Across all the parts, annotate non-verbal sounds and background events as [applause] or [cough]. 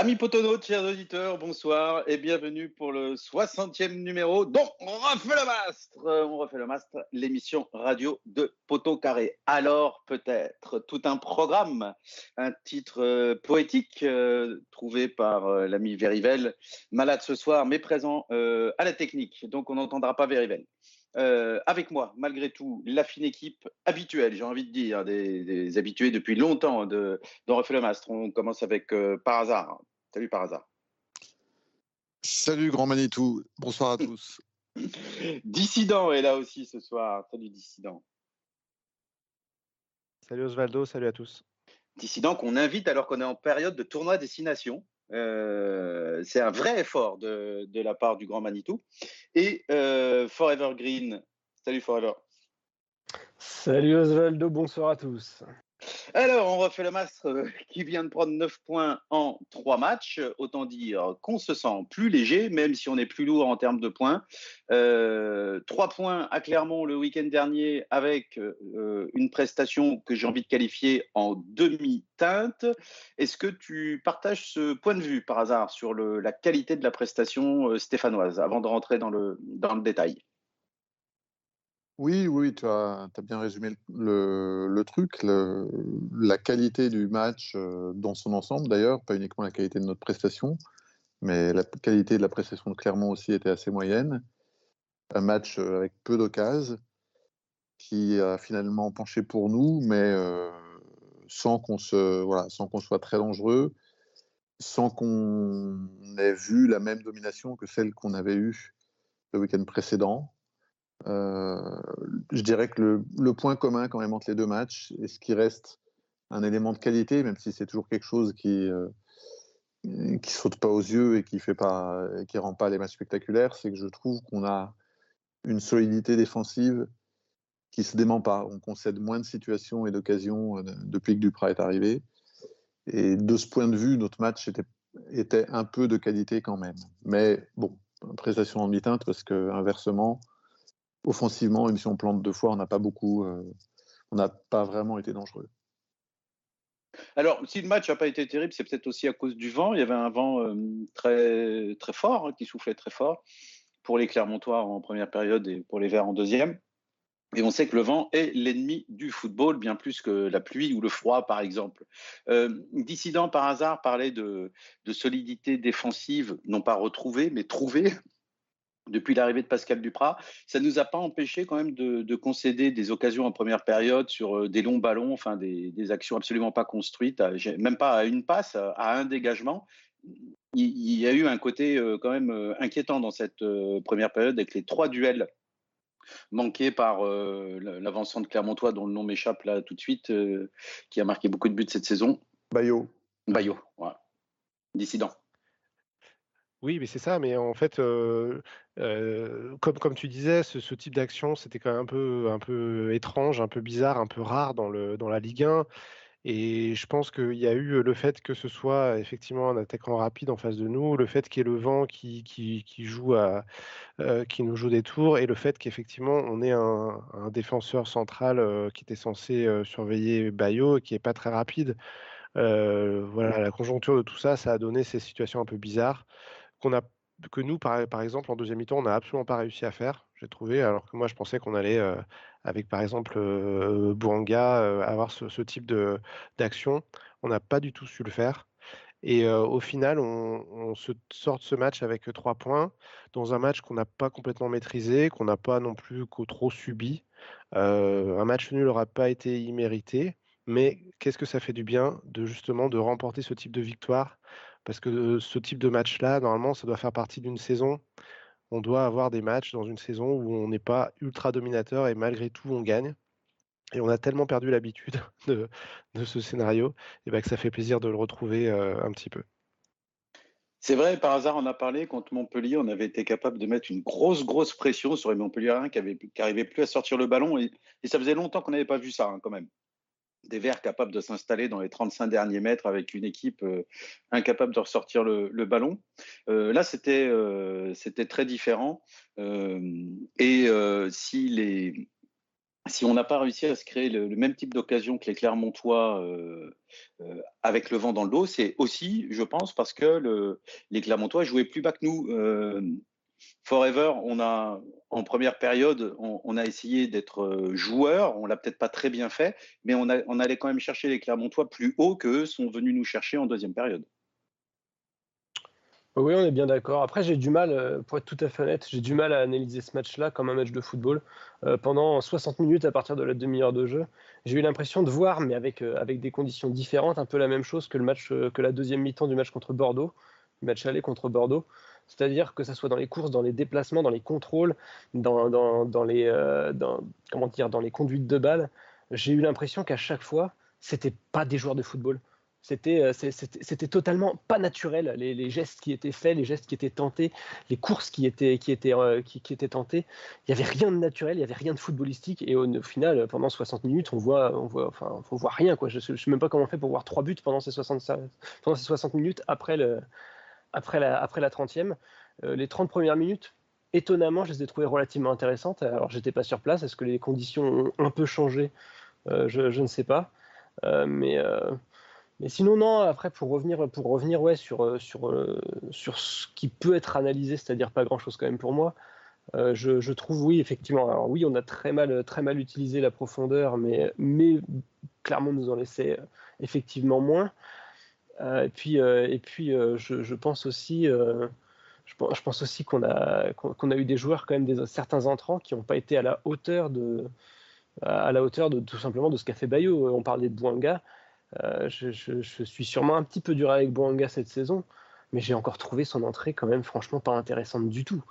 Amis potonautes, chers auditeurs, bonsoir et bienvenue pour le 60e numéro dont on refait le mastre. On refait le mastre, l'émission radio de Poteau Carré. Alors peut-être tout un programme, un titre euh, poétique euh, trouvé par euh, l'ami Verivel, malade ce soir mais présent à la technique. Donc on n'entendra pas Verivel. Euh, avec moi, malgré tout, la fine équipe habituelle, j'ai envie de dire, des, habitués depuis longtemps de, de Refait le Mastre. On commence avec euh, Par hasard. Salut Par hasard. Salut Grand Manitou, bonsoir à [laughs] tous. Dissident est là aussi ce soir. Salut Dissident. Salut Osvaldo, salut à tous. Dissident qu'on invite alors qu'on est en période de tournoi destination. Euh, c'est un vrai effort de, la part du Grand Manitou. Et euh, Forever Green. Salut Forever. Salut Osvaldo, bonsoir à tous. Alors, on refait le mastre euh, qui vient de prendre 9 points en 3 matchs. Autant dire qu'on se sent plus léger, même si on est plus lourd en termes de points. Euh, 3 points à Clermont le week-end dernier avec euh, une prestation que j'ai envie de qualifier en demi-teinte. Est-ce que tu partages ce point de vue par hasard sur la qualité de la prestation euh, stéphanoise avant de rentrer dans le détail? Oui, oui, tu as, bien résumé le, truc. La qualité du match dans son ensemble, d'ailleurs, pas uniquement la qualité de notre prestation, mais la qualité de la prestation de Clermont aussi était assez moyenne. Un match avec peu d'occasions, qui a finalement penché pour nous, mais sans qu'on sans qu'on soit très dangereux, sans qu'on ait vu la même domination que celle qu'on avait eue le week-end précédent. Euh, je dirais que le, point commun quand même entre les deux matchs, et ce qui reste un élément de qualité, même si c'est toujours quelque chose qui euh, qui saute pas aux yeux et qui fait pas, qui rend pas les matchs spectaculaires, c'est que je trouve qu'on a une solidité défensive qui se dément pas. On concède moins de situations et d'occasions euh, depuis que Duprat est arrivé. Et de ce point de vue, notre match était, était un peu de qualité quand même. Mais bon, prestation en mi-teinte parce que inversement, offensivement, même si on plante deux fois, on n'a pas beaucoup, euh, on n'a pas vraiment été dangereux. Alors, si le match n'a pas été terrible, c'est peut-être aussi à cause du vent. Il y avait un vent euh, très, très fort, hein, qui soufflait très fort pour les Clermontois en première période et pour les Verts en deuxième. Et on sait que le vent est l'ennemi du football, bien plus que la pluie ou le froid, par exemple. Euh, Dissident, par hasard, parlait de, de solidité défensive, non pas retrouvée, mais trouvée depuis l'arrivée de Pascal Duprat. Ça ne nous a pas empêché quand même de, de, concéder des occasions en première période sur euh, des longs ballons, enfin des, des actions absolument pas construites, même pas à une passe, à un dégagement. Il, il y a eu un côté euh, quand même euh, inquiétant dans cette première période avec les trois duels manqués par euh, l'avancement de Clermontois dont le nom m'échappe là tout de suite, euh, qui a marqué beaucoup de buts cette saison. Bayo. Bayo, voilà. Dissident. Oui, mais c'est ça. Mais en fait, euh, euh, comme, comme tu disais, ce, ce type d'action, c'était quand même un peu, un peu étrange, un peu bizarre, un peu rare dans, le, dans la Ligue 1. Et je pense qu'il y a eu le fait que ce soit effectivement un attaquant rapide en face de nous, le fait qu'il y ait le vent qui, qui, qui joue à, euh, qui nous joue des tours, et le fait qu'effectivement on ait un, un défenseur central euh, qui était censé euh, surveiller Bayo et qui est pas très rapide. voilà, la conjoncture de tout ça, ça a donné ces situations un peu bizarres qu'on a que nous, par, exemple, en deuxième mi-temps, on n'a absolument pas réussi à faire, j'ai trouvé, alors que moi, je pensais qu'on allait, euh, avec par exemple euh, Bouanga, euh, avoir ce, type d'action. On n'a pas du tout su le faire. Et euh, au final, on, on, se sort de ce match avec trois points, dans un match qu'on n'a pas complètement maîtrisé, qu'on n'a pas non plus trop subi. un match nul n'aura pas été immérité, mais qu'est-ce que ça fait du bien de justement de remporter ce type de victoire parce que ce type de match-là, normalement, ça doit faire partie d'une saison. On doit avoir des matchs dans une saison où on n'est pas ultra dominateur et malgré tout, on gagne. Et on a tellement perdu l'habitude [laughs] de, ce scénario et ben que ça fait plaisir de le retrouver un petit peu. C'est vrai, par hasard, on a parlé contre Montpellier, on avait été capable de mettre une grosse, grosse pression sur les Montpelliérains qui n'arrivaient plus à sortir le ballon. Et, et ça faisait longtemps qu'on n'avait pas vu ça, hein, quand même des Verts capables de s'installer dans les 35 derniers mètres avec une équipe euh, incapable de ressortir le, ballon. Euh, là, c'était euh, c'était très différent. Et si les si on n'a pas réussi à se créer le, même type d'occasion que les Clermontois avec le vent dans le dos, c'est aussi, je pense, parce que le, les Clermontois jouaient plus bas que nous. Euh, Forever, on a en première période, on, a essayé d'être joueur. On l'a peut-être pas très bien fait, mais on, allait quand même chercher les Clermontois plus haut que sont venus nous chercher en deuxième période. Oui, on est bien d'accord. Après, j'ai du mal, euh, pour être tout à fait honnête, j'ai du mal à analyser ce match-là comme un match de football. Euh, pendant 60 minutes à partir de la demi-heure de jeu, j'ai eu l'impression de voir, mais avec, euh, avec des conditions différentes, un peu la même chose que, le match, que la deuxième mi-temps du match contre Bordeaux, le match aller contre Bordeaux. C'est-à-dire que ça soit dans les courses, dans les déplacements, dans les contrôles, dans, dans, dans les, comment dire, dans les conduites de balles, j'ai eu l'impression qu'à chaque fois, c'était pas des joueurs de football. Euh, c'était, totalement pas naturel, les, gestes qui étaient faits, les gestes qui étaient tentés, les courses qui étaient, qui étaient, euh, qui, étaient tentées. Il n'y avait rien de naturel, il n'y avait rien de footballistique. Et au, final, pendant 60 minutes, on voit, on voit, enfin, on voit rien. Quoi. Je ne sais même pas comment on fait pour voir trois buts pendant ces 60, pendant ces 60 minutes après, le, après, la, après la 30e. Euh, les 30 premières minutes, étonnamment, je les ai trouvées relativement intéressantes. Alors, j'étais pas sur place. Est-ce que les conditions ont un peu changé? Je, je, ne sais pas. mais mais sinon, non, après, pour revenir, pour revenir ouais, sur, euh, sur, euh, sur ce qui peut être analysé, c'est-à-dire pas grand-chose quand même pour moi, euh, je, je, trouve, oui, effectivement. Alors oui, on a très mal, très mal utilisé la profondeur, mais, mais clairement, nous en laissait effectivement moins. Et puis, et puis je, je, pense aussi, je, je, pense aussi qu'on a, qu'on a eu des joueurs, quand même, certains entrants qui n'ont pas été à la hauteur de, à la hauteur de tout simplement de ce qu'a fait Bayo. On parlait de Bouanga. Euh, je, suis sûrement un petit peu dur avec Boanga cette saison, mais j'ai encore trouvé son entrée quand même franchement pas intéressante du tout.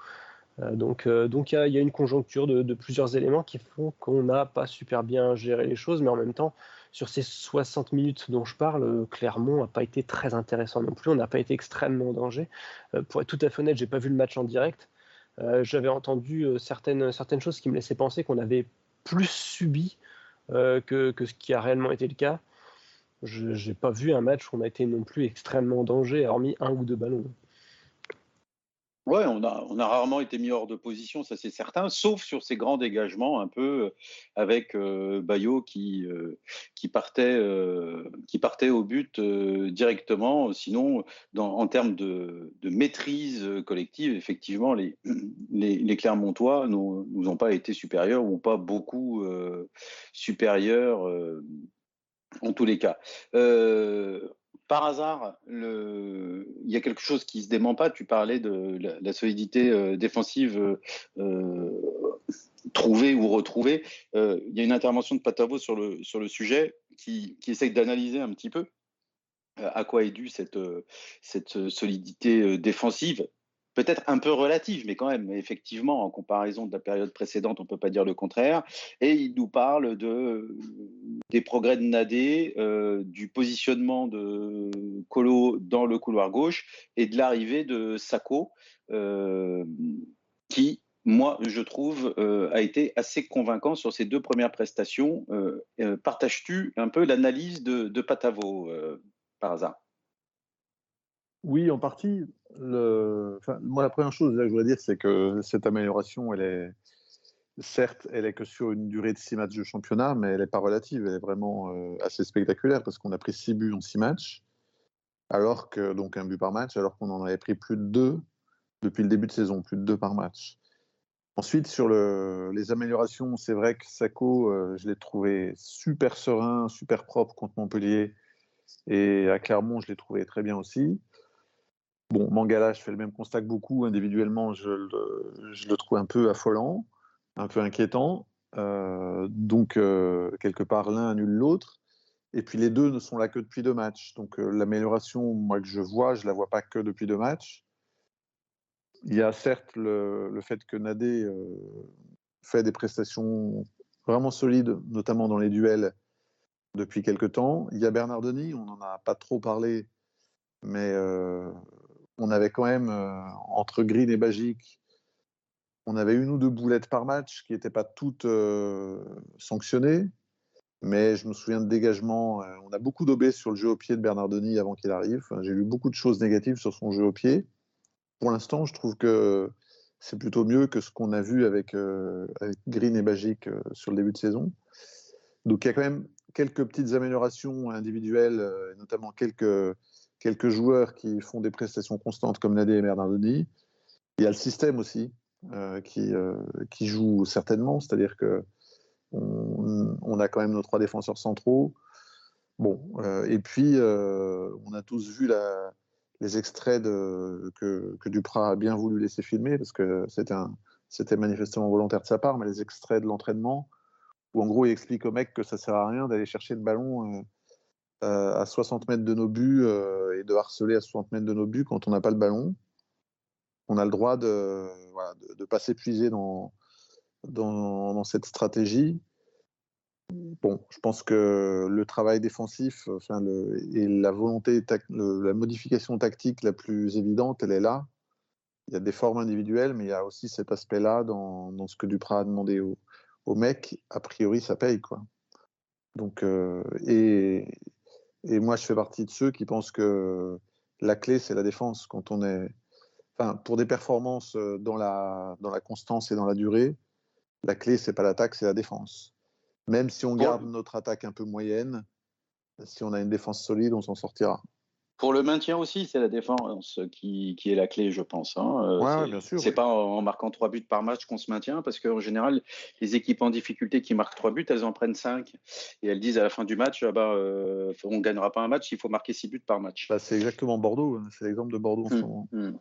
Euh, donc euh, donc il y, a une conjoncture de, plusieurs éléments qui font qu'on n'a pas super bien géré les choses, mais en même temps, sur ces 60 minutes dont je parle, Clermont n'a pas été très intéressant non plus. On n'a pas été extrêmement en danger. pour être tout à fait honnête, j'ai pas vu le match en direct. J'avais entendu certaines, choses qui me laissaient penser qu'on avait plus subi que, que, ce qui a réellement été le cas je n'ai pas vu un match où on a été non plus extrêmement en danger, hormis un ou deux ballons. Ouais, on a, on a rarement été mis hors de position, ça c'est certain, sauf sur ces grands dégagements, un peu euh, avec euh, Bayo qui, euh, partait, qui partait au but directement. Sinon, en termes de, maîtrise collective, effectivement, les, [clears throat] les, Clermontois nous ont pas été supérieurs ou pas beaucoup supérieurs en tous les cas. Par hasard, il y a quelque chose qui ne se dément pas. Tu parlais de la, solidité euh, défensive euh, trouvée ou retrouvée. il y a une intervention de Patavo sur le, sujet qui, essaye d'analyser un petit peu à quoi est due cette solidité défensive peut-être un peu relative, mais quand même, effectivement, en comparaison de la période précédente, on ne peut pas dire le contraire. Et il nous parle de, des progrès de Nadé, euh, du positionnement de Colo dans le couloir gauche et de l'arrivée de Sako, euh, qui, moi, je trouve, euh, a été assez convaincant sur ces deux premières prestations. Partages-tu un peu l'analyse de, de Patavo par hasard? Oui, en partie. Le... moi, la première chose que je voudrais dire, c'est que cette amélioration, elle est certes, elle est que sur une durée de six matchs de championnat, mais elle n'est pas relative. Elle est vraiment euh, assez spectaculaire parce qu'on a pris six buts en six matchs, alors que donc un but par match, alors qu'on en avait pris plus de deux depuis le début de saison, plus de deux par match. Ensuite, sur le, les améliorations, c'est vrai que Sako, euh, je l'ai trouvé super serein, super propre contre Montpellier. Et à Clermont, je l'ai trouvé très bien aussi. Bon, Mangala, je fais le même constat que beaucoup. Individuellement, je le, trouve un peu affolant, un peu inquiétant. Euh, donc, euh, quelque part, l'un annule l'autre. Et puis, les deux ne sont là que depuis deux matchs. Donc, euh, l'amélioration, moi, que je vois, je ne la vois pas que depuis deux matchs. Il y a certes le, fait que Nadé fait des prestations vraiment solides, notamment dans les duels, depuis quelques temps. Il y a Bernard Denis, on n'en a pas trop parlé, mais on avait quand même, euh, entre Green et Bagic, on avait une ou deux boulettes par match qui n'étaient pas toutes euh, sanctionnées. Mais je me souviens de dégagement. Euh, on a beaucoup d'obés sur le jeu au pied de Bernard Denis avant qu'il arrive. J'ai lu beaucoup de choses négatives sur son jeu au pied. Pour l'instant, je trouve que c'est plutôt mieux que ce qu'on a vu avec, Green et Bagic sur le début de saison. Donc il y a quand même quelques petites améliorations individuelles, notamment quelques, quelques joueurs qui font des prestations constantes comme Nadé et Bernardoni. Il y a le système aussi qui, qui joue certainement, c'est-à-dire que on, a quand même nos trois défenseurs centraux. Bon, et puis on a tous vu les extraits que, que, Duprat a bien voulu laisser filmer, parce que c'était manifestement volontaire de sa part, mais les extraits de l'entraînement, où en gros il explique au mec que ça sert à rien d'aller chercher le ballon euh, euh, à 60 mètres de nos buts euh, et de harceler à 60 mètres de nos buts quand on n'a pas le ballon. On a le droit de ne voilà, de, pas s'épuiser dans, dans, cette stratégie Bon, je pense que le travail défensif enfin, le, et la volonté, la modification tactique la plus évidente, elle est là. Il y a des formes individuelles, mais il y a aussi cet aspect-là dans, dans, ce que Duprat a demandé au, au, mec. A priori, ça paye. Quoi. Donc, euh, et, et, moi, je fais partie de ceux qui pensent que la clé, c'est la défense. Quand on est, enfin, pour des performances euh, dans la, dans la constance et dans la durée, la clé, c'est pas l'attaque, c'est la défense. Même si on garde notre attaque un peu moyenne, si on a une défense solide, on s'en sortira. Pour le maintien aussi, c'est la défense qui, qui, est la clé, je pense. Hein. Euh, bien sûr. C'est pas en marquant trois buts par match qu'on se maintient, parce qu'en général, les équipes en difficulté qui marquent trois buts, elles en prennent cinq. Et elles disent à la fin du match, ah bah, euh, on ne gagnera pas un match, il faut marquer six buts par match. Bah, c'est exactement Bordeaux, hein. c'est l'exemple de Bordeaux en ce mmh, moment. Mmh.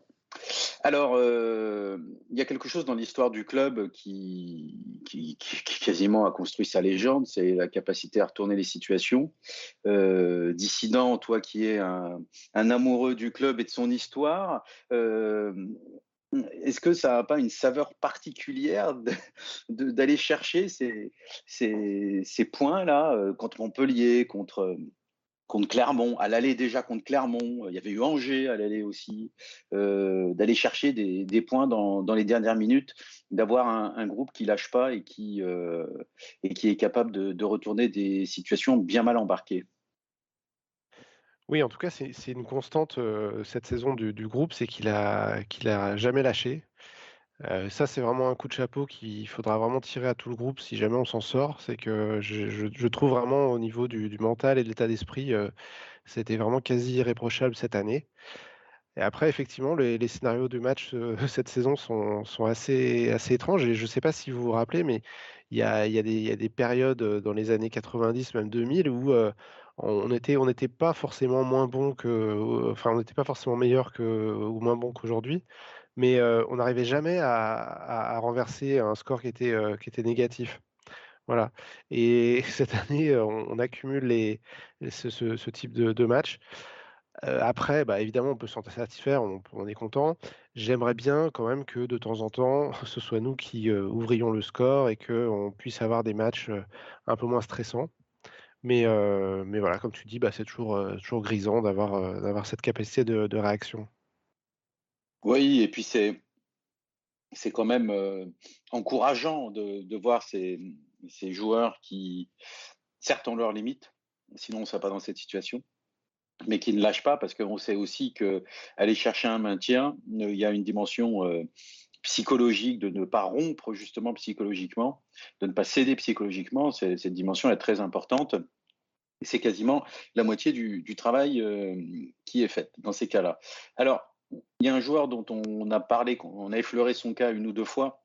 Alors, euh, il y a quelque chose dans l'histoire du club qui, qui, quasiment a construit sa légende, c'est la capacité à retourner les situations. Euh, dissident, toi qui es un, amoureux du club et de son histoire, euh, est-ce que ça n'a pas une saveur particulière d'aller chercher ces, ces, ces points-là contre Montpellier, contre contre Clermont, à l'aller déjà contre Clermont, il y avait eu Angers à l'aller aussi, euh, d'aller chercher des, points dans, les dernières minutes, d'avoir un, groupe qui lâche pas et qui, euh, est capable de, retourner des situations bien mal embarquées. Oui, en tout cas, c'est une constante euh, cette saison du, groupe, c'est qu'il a, qu'il a jamais lâché ça, c'est vraiment un coup de chapeau qu'il faudra vraiment tirer à tout le groupe si jamais on s'en sort. C'est que je trouve vraiment au niveau du mental et de l'état d'esprit, c'était vraiment quasi irréprochable cette année et après effectivement les scénarios du match, [laughs] cette saison sont assez assez étranges et je ne sais pas si vous vous rappelez, mais il y a des périodes, dans les années 90, même 2000 où, on n'était pas forcément moins bon que, enfin on n'était pas forcément meilleur que ou moins bon qu'aujourd'hui mais on n'arrivait jamais à, renverser un score qui était, qui était négatif. Voilà. Et [laughs] cette année, on, accumule les, ce, type de, de match. après, bah, évidemment, on peut s'en satisfaire, on, on, est content. J'aimerais bien quand même que de temps en temps, [laughs] ce soit nous qui ouvrions le score et qu'on puisse avoir des matchs un peu moins stressants. Mais, voilà, comme tu dis, bah, c'est toujours, grisant d'avoir cette capacité de réaction. Oui, et puis c'est c'est quand même euh, encourageant de, voir ces, joueurs qui, certes, ont leurs limites, sinon on ne serait pas dans cette situation, mais qui ne lâchent pas parce qu'on sait aussi qu'aller chercher un maintien, il y a une dimension euh, psychologique de ne pas rompre justement psychologiquement, de ne pas céder psychologiquement. Cette dimension est très importante. C'est quasiment la moitié du, travail euh, qui est fait dans ces cas-là. Alors, il y a un joueur dont on a parlé, on a effleuré son cas une ou deux fois.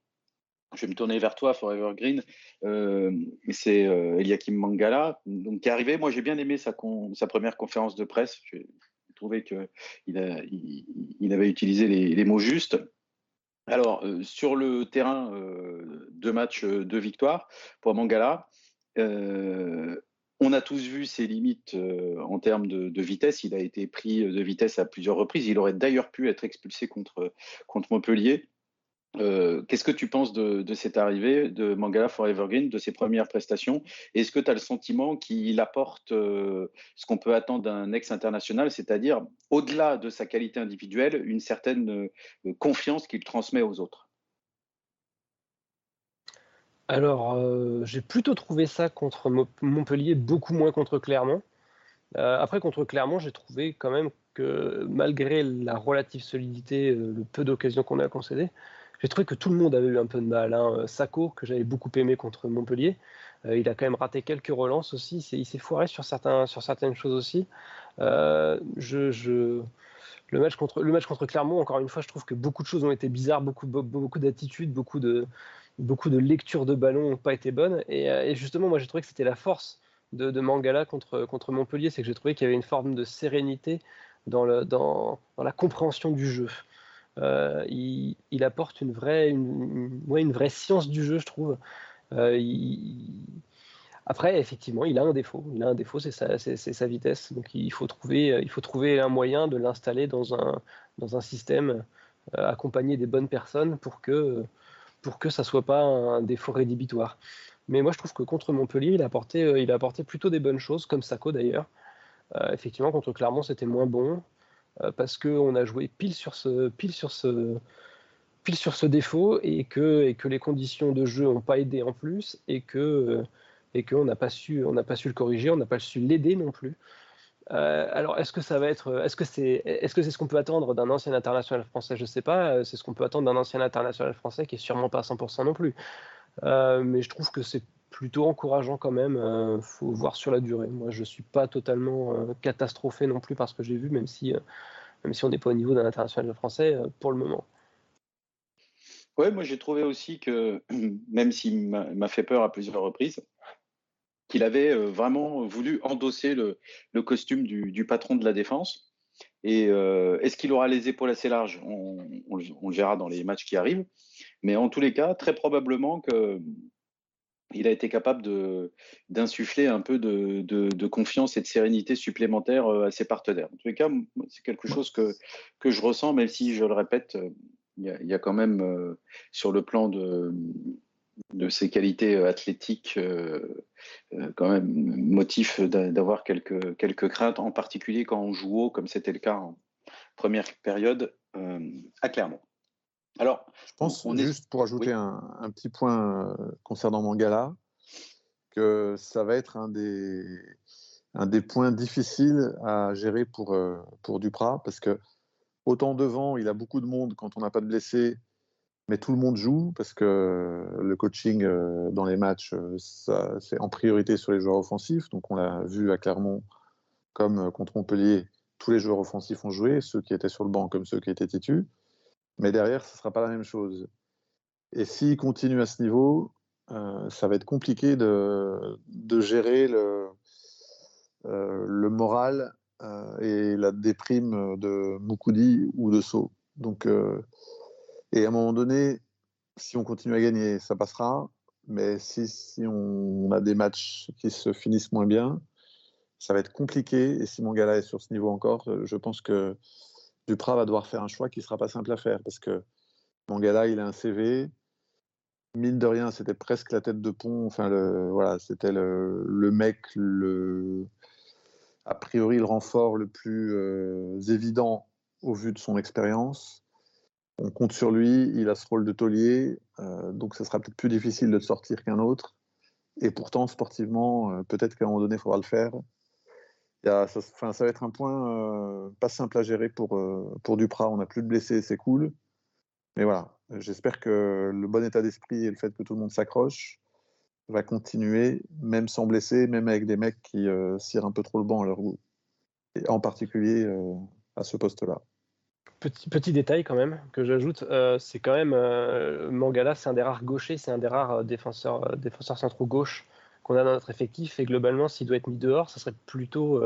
Je vais me tourner vers toi, Forever Green. Euh, c'est euh, Eliakim Mangala, donc, qui est arrivé. Moi, j'ai bien aimé sa, première conférence de presse. J'ai trouvé qu'il il, avait utilisé les, mots justes. Alors, euh, sur le terrain, deux matchs, deux victoires pour Mangala. On a tous vu ses limites euh, en termes de, vitesse. Il a été pris de vitesse à plusieurs reprises. Il aurait d'ailleurs pu être expulsé contre, Montpellier. Euh, qu'est-ce que tu penses de, cette arrivée de Mangala Forever Green, de ses premières prestations? Est-ce que tu as le sentiment qu'il apporte euh, ce qu'on peut attendre d'un ex-international, c'est-à-dire, au-delà de sa qualité individuelle, une certaine confiance qu'il transmet aux autres? Alors, euh, j'ai plutôt trouvé ça contre Montpellier, beaucoup moins contre Clermont. Euh, après, contre Clermont, j'ai trouvé quand même que malgré la relative solidité, euh, le peu d'occasions qu'on a concédées, j'ai trouvé que tout le monde avait eu un peu de mal. Hein. Sako, que j'avais beaucoup aimé contre Montpellier, il a quand même raté quelques relances aussi. Il s'est foiré sur, certaines choses aussi. le match contre Clermont, encore une fois, je trouve que beaucoup de choses ont été bizarres, beaucoup d'attitudes, beaucoup de beaucoup de lectures de ballon n'ont pas été bonnes. Et, justement, moi, j'ai trouvé que c'était la force de, Mangala contre contre Montpellier, c'est que j'ai trouvé qu'il y avait une forme de sérénité dans le dans, dans la compréhension du jeu. Euh, il, apporte une vraie une, une, vraie science du jeu, je trouve. Euh, après, effectivement, il a un défaut. Il a un défaut, c'est sa, sa, vitesse. Donc, il faut trouver, il faut trouver un moyen de l'installer dans un, dans un système euh, accompagné des bonnes personnes pour que, pour que ça soit pas un défaut rédhibitoire. Mais moi, je trouve que contre Montpellier, il a apporté, euh, plutôt des bonnes choses, comme Sako d'ailleurs. Euh, effectivement, contre Clermont, c'était moins bon parce qu'on a joué pile sur ce, défaut et que, les conditions de jeu n'ont pas aidé en plus et que qu'on on n'a pas su le corriger, on n'a pas su l'aider non plus. Euh, alors, est-ce que ça va être, est-ce que c'est, est-ce que c'est ce qu'on peut attendre d'un ancien international français? Je ne sais pas. Euh, c'est ce qu'on peut attendre d'un ancien international français qui est sûrement pas à 100% non plus. Euh, mais je trouve que c'est plutôt encourageant quand même. Il faut voir sur la durée. Moi, je suis pas totalement catastrophé non plus parce que j'ai vu, même si, même si on n'est pas au niveau d'un international français pour le moment. Oui, moi j'ai trouvé aussi que, [clears throat] même s'il m'a fait peur à plusieurs reprises, qu'il avait euh, vraiment voulu endosser le, costume du, patron de la défense. Et euh, est-ce qu'il aura les épaules assez larges? On, le verra dans les matchs qui arrivent. Mais en tous les cas, très probablement qu'il a été capable d'insuffler un peu de, confiance et de sérénité supplémentaire euh, à ses partenaires. En tous les cas, c'est quelque chose que, je ressens, même si, je le répète, il y, a, quand même, sur le plan de, ses qualités athlétiques quand même motif d'avoir quelques, quelques craintes, en particulier quand on joue haut, comme c'était le cas en première période à Clermont. Alors, je pense, on juste pour ajouter un, petit point concernant Mangala, que ça va être un des, un des points difficiles à gérer pour, pour Duprat, parce que autant devant, il a beaucoup de monde quand on n'a pas de blessés, mais tout le monde joue parce que le coaching euh, dans les matchs, euh, c'est en priorité sur les joueurs offensifs. Donc on l'a vu à Clermont comme euh, contre Montpellier, tous les joueurs offensifs ont joué, ceux qui étaient sur le banc comme ceux qui étaient titus. Mais derrière, ce ne sera pas la même chose. Et s'il continue à ce niveau, ça va être compliqué de, gérer le, le moral et la déprime de Moukoudi ou de Sceaux. Donc et à un moment donné, si on continue à gagner, ça passera. Mais si, on a des matchs qui se finissent moins bien, ça va être compliqué. Et si Mangala est sur ce niveau encore, euh, je pense que Duprat va devoir faire un choix qui ne sera pas simple à faire. Parce que Mangala, il a un CV. Mine de rien, c'était presque la tête de pont. Enfin, voilà, c'était le, mec, a priori, le renfort le plus euh, évident au vu de son expérience on compte sur lui, il a ce rôle de taulier, euh, donc ce sera peut-être plus difficile de sortir qu'un autre. Et pourtant, sportivement, euh, peut-être qu'à un moment donné, il faudra le faire. ça, ça, va être un point euh, pas simple à gérer pour, pour Duprat. On n'a plus de blessés, c'est cool. Mais voilà, j'espère que le bon état d'esprit et le fait que tout le monde s'accroche va continuer, même sans blesser, même avec des mecs qui cirent un peu trop le banc à leur goût. Et en particulier à ce poste-là. Petit, détail quand même que j'ajoute, euh, c'est quand même euh, Mangala, c'est un des rares gauchers, c'est un des rares euh, défenseurs, défenseurs centraux gauche qu'on a dans notre effectif. Et globalement, s'il doit être mis dehors, ça serait plutôt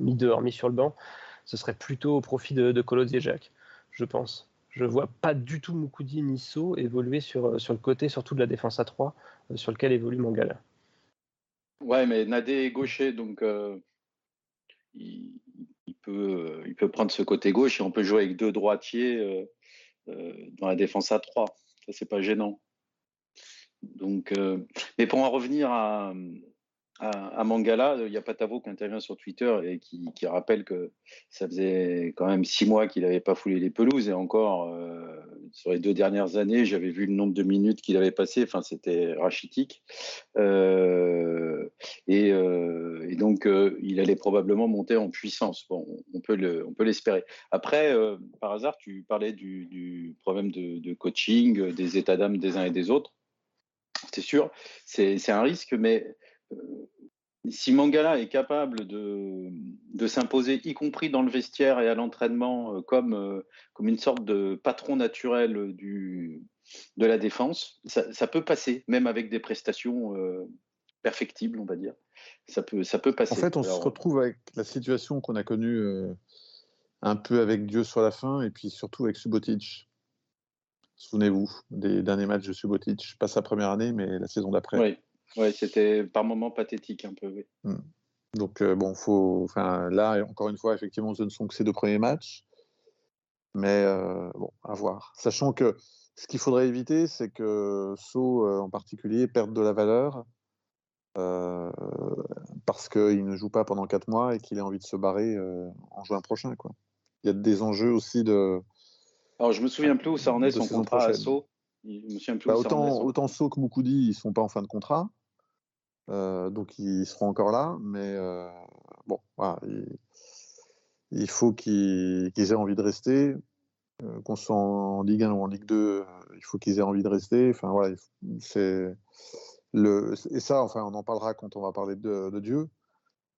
mis dehors, mis sur le banc, ce serait plutôt au profit de, de Jacques, je pense. Je vois pas du tout Moukoudi ni So évoluer sur, sur le côté, surtout de la défense à 3, sur lequel évolue Mangala. Ouais, mais Nadé est gaucher, donc peut, il peut prendre ce côté gauche et on peut jouer avec deux droitiers euh, euh, dans la défense à trois. Ça, c'est pas gênant. Donc, euh, mais pour en revenir à, à, Mangala, il y a Patavo qui intervient sur Twitter et qui, rappelle que ça faisait quand même six mois qu'il n'avait pas foulé les pelouses et encore, sur les deux dernières années, j'avais vu le nombre de minutes qu'il avait passé. Enfin, c'était rachitique. Euh, et, euh, donc, il allait probablement monter en puissance. Bon, on peut on peut l'espérer. Après, par hasard, tu parlais du, du problème de, de, coaching, des états d'âme des uns et des autres. C'est sûr, c'est un risque, mais si Mangala est capable de, de s'imposer, y compris dans le vestiaire et à l'entraînement, euh, comme, euh, comme une sorte de patron naturel du, de la défense, ça, ça peut passer, même avec des prestations euh, perfectibles, on va dire. Ça peut, ça peut passer. En fait, on se retrouve avec la situation qu'on a connue un peu avec Dieu sur la fin, et puis surtout avec Subotic. Souvenez-vous des derniers matchs de Subotic, pas sa première année, mais la saison d'après. Oui. Oui, c'était par moments pathétique un peu. Oui. Hmm. Donc, euh, bon, faut, enfin, là, encore une fois, effectivement, ce ne sont que ces deux premiers matchs. Mais euh, bon, à voir. Sachant que ce qu'il faudrait éviter, c'est que So, euh, en particulier, perde de la valeur parce qu'il ne joue pas pendant quatre mois et qu'il a envie de se barrer en juin prochain. Quoi. Il y a des enjeux aussi de. Alors, je me souviens plus où ça en est son contrat à Bah, autant, autant So que Moukoudi, ils ne sont pas en fin de contrat. Euh, donc ils seront encore là, mais euh, bon, voilà, il, faut qu'ils aient envie de rester. Euh, qu'on soit en Ligue 1 ou en Ligue 2, il faut qu'ils aient envie de rester. Enfin voilà, c'est le et ça, enfin, on en parlera quand on va parler de, Dieu.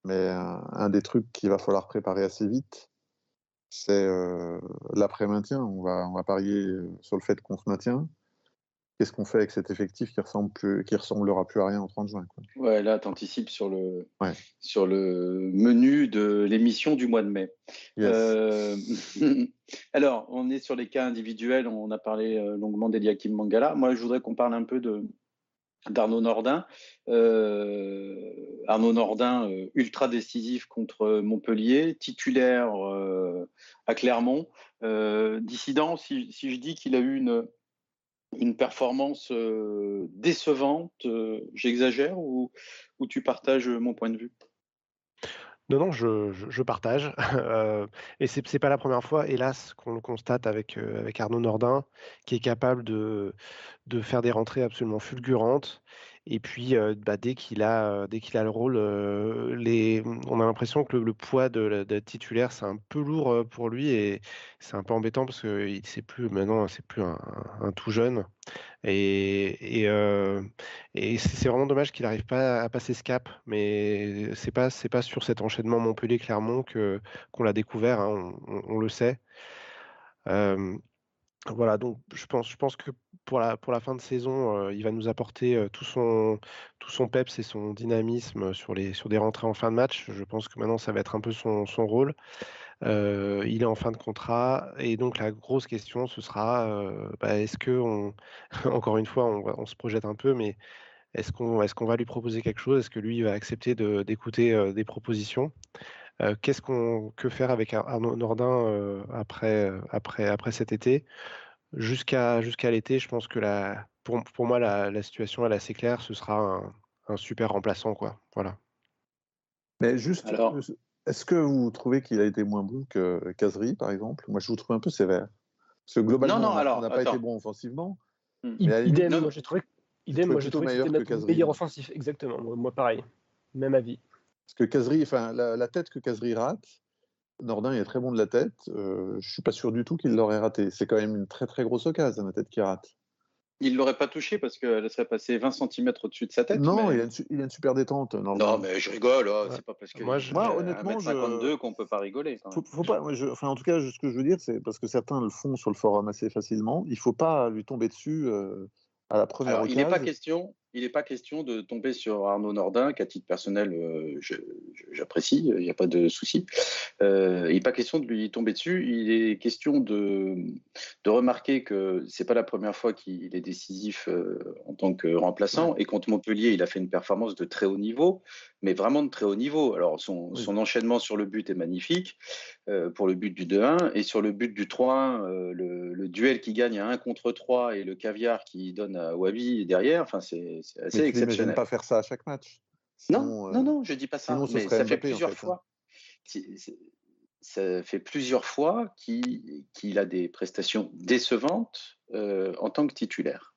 Mais un, des trucs qu'il va falloir préparer assez vite, c'est l'après-maintien. On va, on va parier sur le fait qu'on se maintient qu'est-ce qu'on fait avec cet effectif qui ressemble plus, qui ressemblera plus à rien en 30 juin quoi. Ouais, là, tu anticipes sur le, sur le menu de l'émission du mois de mai. Euh, [laughs] alors, on est sur les cas individuels, on a parlé euh, longuement d'Eliakim Mangala. Moi, je voudrais qu'on parle un peu de d'Arnaud Nordin. Euh, Arnaud Nordin, ultra décisif contre Montpellier, titulaire à Clermont. dissident, si, si, je dis qu'il a eu une, une performance euh, décevante, euh, j'exagère ou, tu partages mon point de vue? Non, non, je, partage. [laughs] Euh, et c'est n'est pas la première fois, hélas, qu'on le constate avec, Arnaud Nordin, qui est capable de faire des rentrées absolument fulgurantes et puis, bah, dès qu'il a, a le rôle, les, on a l'impression que le, poids de, titulaire, c'est un peu lourd pour lui et c'est un peu embêtant parce que il sait plus maintenant, c'est plus un, tout jeune. Et, c'est vraiment dommage qu'il n'arrive pas à passer ce cap. Mais c'est pas, pas sur cet enchaînement Montpellier-Clermont qu'on l'a découvert. Hein, on, le sait. Voilà, donc je pense, que pour la, fin de saison, il va nous apporter tout, son, tout son peps et son dynamisme sur, des rentrées en fin de match. Je pense que maintenant, ça va être un peu son, rôle. il est en fin de contrat et donc la grosse question, ce sera bah, est-ce que, on, [laughs] encore une fois, on, se projette un peu, mais est-ce qu'on va lui proposer quelque chose? Est-ce que lui va accepter d'écouter des propositions? Qu'est-ce qu'on que faire avec Arnaud Nordin après, après, après cet été? Jusqu'à jusqu'à l'été, je pense que la, pour, pour moi, la, la, situation elle est assez claire. Ce sera un, un super remplaçant. Quoi. Voilà. Mais juste, est-ce que vous trouvez qu'il a été moins bon que Casery, par exemple? Moi, je vous trouve un peu sévère. Parce que globalement, non, non, on n'a pas été bon offensivement. Mmh. idem, moi, j'ai trouvé, idem, moi, j'ai trouvé que c'était meilleur offensif. Exactement, moi, pareil. Même avis. Parce que Kazri, enfin, la, tête que Kazri rate, Nordin est très bon de la tête. Euh, je suis pas sûr du tout qu'il l'aurait raté. C'est quand même une très très grosse occasion, la tête qui rate. Il ne l'aurait pas touché parce qu'elle serait passée 20 cm au-dessus de sa tête. Non, il, a une, super détente. Non, mais je rigole. Oh, c'est pas parce que moi, je, honnêtement, 52 je... qu'on peut pas rigoler. Faut, pas, enfin, en tout cas, ce que je veux dire, c'est parce que certains le font sur le forum assez facilement. Il faut pas lui tomber dessus euh, à la première occasion. Il n'est pas question il n'est pas question de tomber sur Arnaud Nordin, qu'à titre personnel, euh, j'apprécie, il n'y a pas de souci. Euh, il n'est pas question de lui tomber dessus. Il est question de, de remarquer que c'est pas la première fois qu'il est décisif euh, en tant que remplaçant. Et contre Montpellier, il a fait une performance de très haut niveau, mais vraiment de très haut niveau. Alors, son, son enchaînement sur le but est magnifique pour le but du 2-1. Et sur le but du 3-1, le, le, duel qui gagne à 1 contre 3 et le caviar qui donne à Wabi derrière, enfin, c'est c'est assez mais exceptionnel. pas faire ça à chaque match? non, non, euh, non, je dis pas ça. mais ça fait plusieurs fois. ça fait plusieurs fois qu'il a des prestations décevantes en tant que titulaire.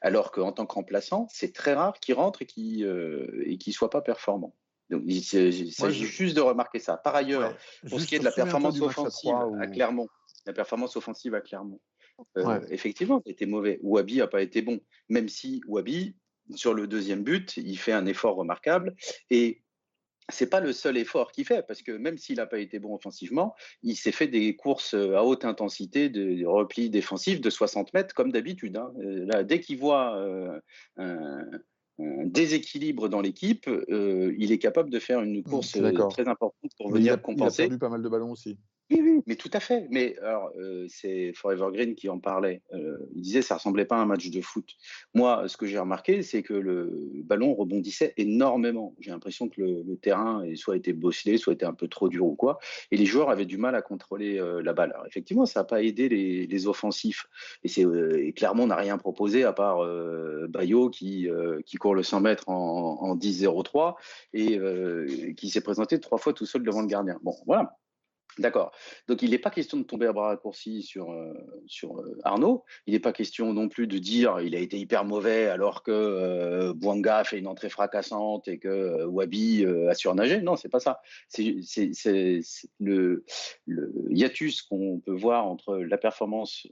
Alors qu'en tant que remplaçant, c'est très rare qu'il rentre et qu'il ne soit pas performant. Donc, il, s'agit juste de remarquer ça. Par ailleurs, pour ce qui est de la performance offensive à, Clermont, la performance offensive à Clermont, effectivement, c'était mauvais. Wabi n'a pas été bon, même si Wabi, sur le deuxième but, il fait un effort remarquable. Et c'est pas le seul effort qu'il fait, parce que même s'il n'a pas été bon offensivement, il s'est fait des courses à haute intensité, de repli défensif de 60 mètres, comme d'habitude. Hein. Euh, dès qu'il voit euh, un, déséquilibre dans l'équipe, euh, il est capable de faire une mmh, course très importante pour venir compenser. Il a perdu pas mal de ballons aussi. Oui, oui, mais tout à fait. Mais alors, euh, c'est Forever Green qui en parlait. Euh, il disait que ça ressemblait pas à un match de foot. Moi, ce que j'ai remarqué, c'est que le ballon rebondissait énormément. J'ai l'impression que le, terrain soit été bosselé, soit été un peu trop dur ou quoi. Et les joueurs avaient du mal à contrôler euh, la balle. Alors, effectivement, ça n'a pas aidé les, offensifs. Et, clairement, on n'a rien proposé à part Bayo qui, qui court le 100 mètres en, en 10-0-3 et qui s'est présenté trois fois tout seul devant le gardien. Bon, voilà. D'accord. Donc il n'est pas question de tomber à bras raccourcis sur, euh, sur euh, Arnaud. Il n'est pas question non plus de dire il a été hyper mauvais alors que euh, Bouanga fait une entrée fracassante et que Wabi a surnagé. Non, c'est pas ça. C'est le, le, hiatus qu'on peut voir entre la performance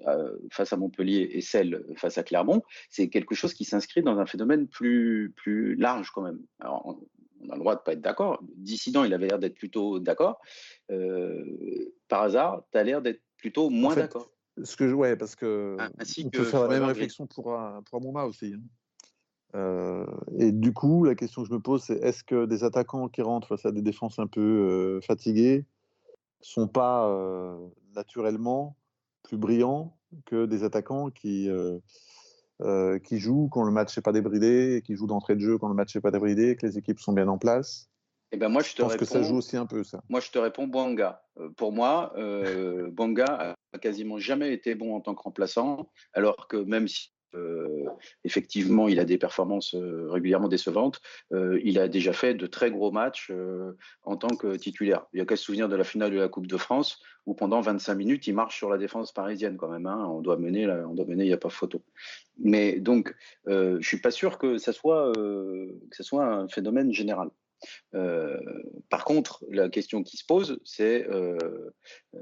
face à Montpellier et celle face à Clermont. C'est quelque chose qui s'inscrit dans un phénomène plus, plus large quand même. Alors, on a le droit de pas être d'accord. Dissident, il avait l'air d'être plutôt d'accord. Euh, par hasard, tu as l'air d'être plutôt moins d'accord. Ce que je, ouais, parce que ah, on peut faire la même réflexion pour, pour Mouma aussi. Hein. Euh, et du coup, la question que je me pose, c'est est-ce que des attaquants qui rentrent face à des défenses un peu euh, fatiguées sont pas naturellement plus brillants que des attaquants qui euh, qui joue quand le match n'est pas débridé, qui joue d'entrée de jeu quand le match n'est pas débridé, que les équipes sont bien en place. Eh ben moi, je, te pense que ça joue aussi un peu, ça. Moi, je te réponds Bouanga. Euh, pour moi, euh, Bouanga a quasiment jamais été bon en tant que remplaçant, alors que même si euh, effectivement, il a des performances euh, régulièrement décevantes. Euh, il a déjà fait de très gros matchs en tant que titulaire. Il y a qu'à se souvenir de la finale de la Coupe de France où pendant 25 minutes, il marche sur la défense parisienne quand même. Hein. On doit mener, on il n'y a pas photo. Mais donc, je suis pas sûr que ça soit un phénomène général. Euh, par contre, la question qui se pose, c'est euh,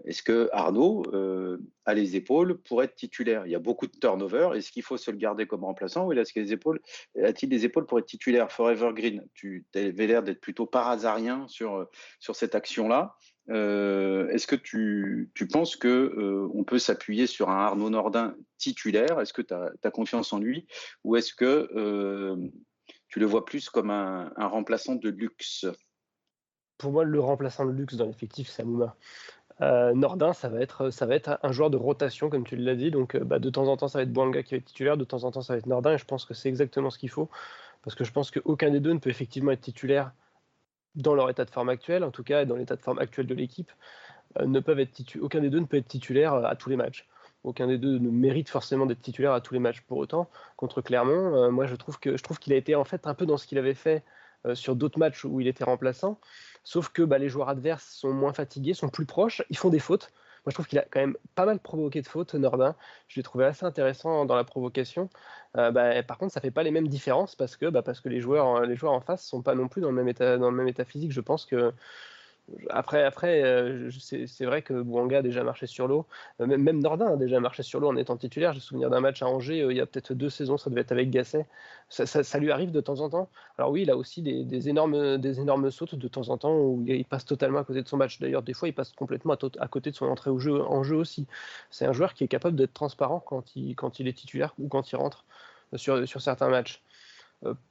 est-ce que Arnaud euh, a les épaules pour être titulaire? Il y a beaucoup de turnover. Est-ce qu'il faut se le garder comme remplaçant ou est-ce qu'il les épaules A-t-il les épaules pour être titulaire? Forever Green, tu avais l'air d'être plutôt parasarien sur, sur cette action-là. Est-ce que tu, tu penses que on peut s'appuyer sur un Arnaud Nordin titulaire? Est-ce que tu as, confiance en lui? Ou est-ce que tu le vois plus comme un, remplaçant de luxe Pour moi, le remplaçant de luxe dans l'effectif, c'est Amouma. Euh, Nordin, ça va, être, un joueur de rotation, comme tu l'as dit. Donc, euh, bah, de temps en temps, ça va être Boanga qui va être titulaire, de temps en temps, ça va être Nordin. Et je pense que c'est exactement ce qu'il faut. Parce que je pense qu'aucun des deux ne peut effectivement être titulaire dans leur état de forme actuel, en tout cas, dans l'état de forme actuel de l'équipe. Euh, aucun des deux ne peut être titulaire à tous les matchs. Aucun des deux ne mérite forcément d'être titulaire à tous les matchs pour autant. Contre Clermont, euh, moi je trouve que je trouve qu'il a été en fait un peu dans ce qu'il avait fait euh, sur d'autres matchs où il était remplaçant. Sauf que bah, les joueurs adverses sont moins fatigués, sont plus proches, ils font des fautes. Moi, je trouve qu'il a quand même pas mal provoqué de fautes, Nordin. Je l'ai trouvé assez intéressant dans la provocation. Euh, bah, par contre, ça fait pas les mêmes différences parce que, bah, parce que les, joueurs, les joueurs en face sont pas non plus dans le même état, dans le même état physique. Je pense que après, après euh, c'est vrai que Bouanga a déjà marché sur l'eau. Euh, même Nordin a déjà marché sur l'eau en étant titulaire. J'ai souvenir d'un match à Angers euh, il y a peut-être deux saisons, ça devait être avec Gasset. Ça, lui arrive de temps en temps. Alors oui, il a aussi des, énormes, des énormes sautes de temps en temps où il passe totalement à côté de son match. D'ailleurs, des fois, il passe complètement à, côté de son entrée en jeu aussi. C'est un joueur qui est capable d'être transparent quand il, est titulaire ou quand il rentre sur certains matchs.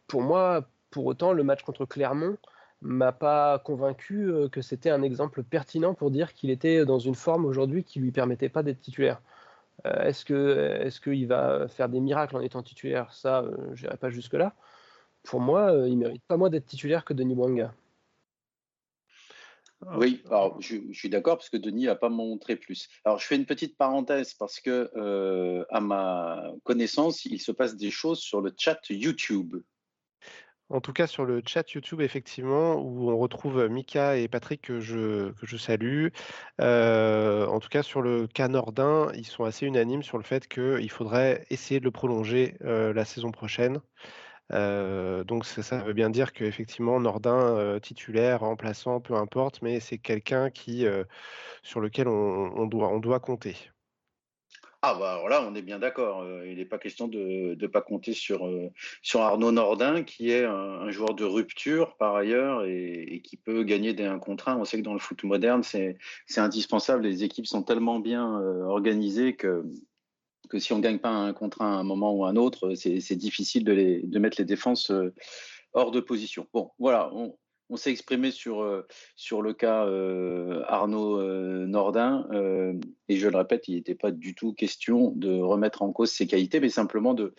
pour moi, pour autant, le match contre Clermont, m'a pas convaincu euh, que c'était un exemple pertinent pour dire qu'il était dans une forme aujourd'hui qui lui permettait pas d'être titulaire. Euh, est-ce que est-ce qu'il va faire des miracles en étant titulaire? Ça, euh, je n'irai pas jusque là. Pour moi, il mérite pas moins d'être titulaire que Denis Bouanga. Oui, alors je, suis d'accord parce que Denis n'a pas montré plus. Alors je fais une petite parenthèse parce que à ma connaissance, il se passe des choses sur le chat YouTube. En tout cas, sur le chat YouTube, effectivement, où on retrouve Mika et Patrick que je, que je salue. Euh, en tout cas, sur le cas Nordin, ils sont assez unanimes sur le fait qu'il faudrait essayer de le prolonger euh, la saison prochaine. Euh, donc ça, veut bien dire qu'effectivement, Nordin, titulaire, remplaçant, peu importe, mais c'est quelqu'un qui, sur lequel on, doit, on doit compter. Ah bah alors là, on est bien d'accord. Euh, il n'est pas question de ne pas compter sur, euh, sur Arnaud Nordin, qui est un, joueur de rupture par ailleurs et, qui peut gagner des 1 contre 1. On sait que dans le foot moderne, c'est indispensable. Les équipes sont tellement bien euh, organisées que, que si on ne gagne pas un contre 1 à un moment ou un autre, c'est difficile de, mettre les défenses hors de position. Bon, voilà, on s'est exprimé sur, le cas Arnaud Nordin, et je le répète, il n'était pas du tout question de remettre en cause ses qualités, mais simplement de,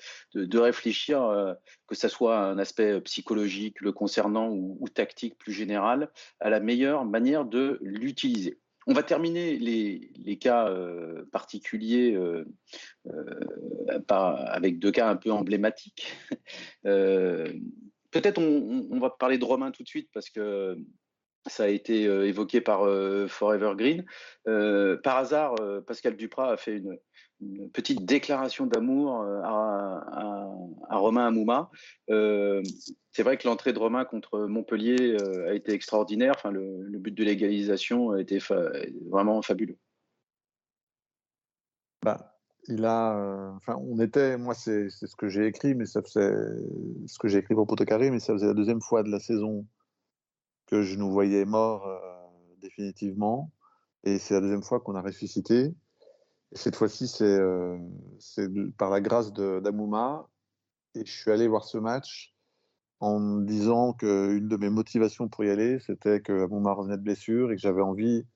réfléchir, que ce soit un aspect psychologique le concernant ou, tactique plus général, à la meilleure manière de l'utiliser. On va terminer les, cas particuliers par, avec deux cas un peu emblématiques. [laughs] Peut-être on, va parler de Romain tout de suite parce que ça a été euh, évoqué par euh, Forever Green. Euh, par hasard, Pascal Duprat a fait une, petite déclaration d'amour à, Romain Amouma. c'est vrai que l'entrée de Romain contre Montpellier a été extraordinaire. Le, but de l'égalisation a été vraiment fabuleux. Bah, il a, euh, enfin, on était, moi, c'est ce que j'ai écrit, mais ça faisait ce que j'ai écrit pour Potocaré, mais ça faisait la deuxième fois de la saison que je nous voyais morts euh, définitivement, et c'est la deuxième fois qu'on a ressuscité. Et cette fois-ci, c'est euh, par la grâce d'Amouma, et je suis allé voir ce match en me disant qu'une de mes motivations pour y aller, c'était que Amouma revenait de blessure et que j'avais envie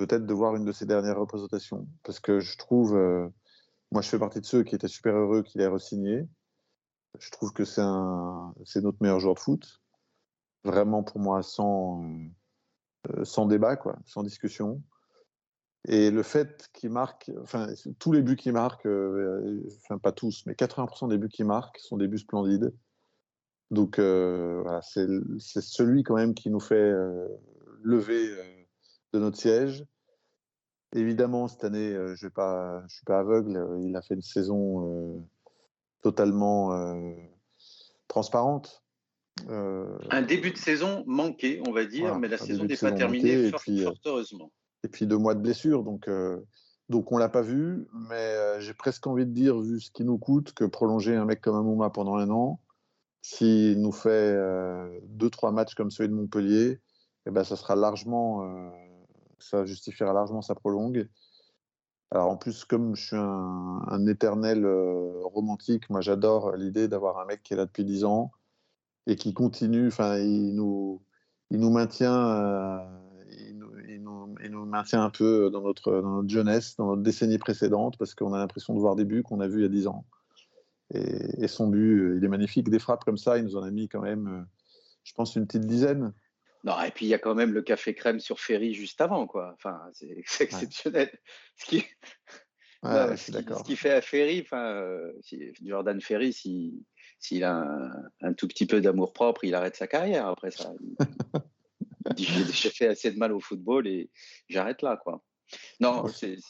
peut-être de voir une de ses dernières représentations. Parce que je trouve, euh, moi je fais partie de ceux qui étaient super heureux qu'il ait re-signé. Je trouve que c'est notre meilleur joueur de foot. Vraiment pour moi sans, euh, sans débat, quoi, sans discussion. Et le fait qu'il marque, enfin tous les buts qu'il marque, euh, enfin pas tous, mais 80% des buts qu'il marque sont des buts splendides. Donc voilà, c'est celui quand même qui nous fait lever de notre siège. Évidemment, cette année, euh, je ne suis pas aveugle. Euh, il a fait une saison euh, totalement transparente. un début de saison manqué, on va dire, mais la saison n'est pas terminée, fort, heureusement. Et puis deux mois de blessure, donc, donc on ne l'a pas vu, mais j'ai presque envie de dire, vu ce qui nous coûte, que prolonger un mec comme Amouma pendant un an, s'il nous fait deux, trois matchs comme celui de Montpellier, eh ben, ça sera largement ça justifiera largement sa prolongue. Alors en plus, comme je suis un, éternel euh, romantique, moi j'adore l'idée d'avoir un mec qui est là depuis 10 ans et qui continue, enfin il nous, il nous maintient, euh, il, nous, il, nous, maintient un peu dans notre, dans notre jeunesse, dans notre décennie précédente, parce qu'on a l'impression de voir des buts qu'on a vus il y a 10 ans. Et, son but, il est magnifique. Des frappes comme ça, il nous en a mis quand même, euh, je pense, une petite dizaine. Non, et puis il y a quand même le café crème sur Ferry juste avant, quoi. Enfin, c'est exceptionnel. [laughs] Ce, qui... ce, qui, fait à Ferry, enfin, euh, Jordan Ferry, s'il a un, tout petit peu d'amour propre, il arrête sa carrière après ça. Il dit j'ai fait assez de mal au football et j'arrête là, quoi. Non,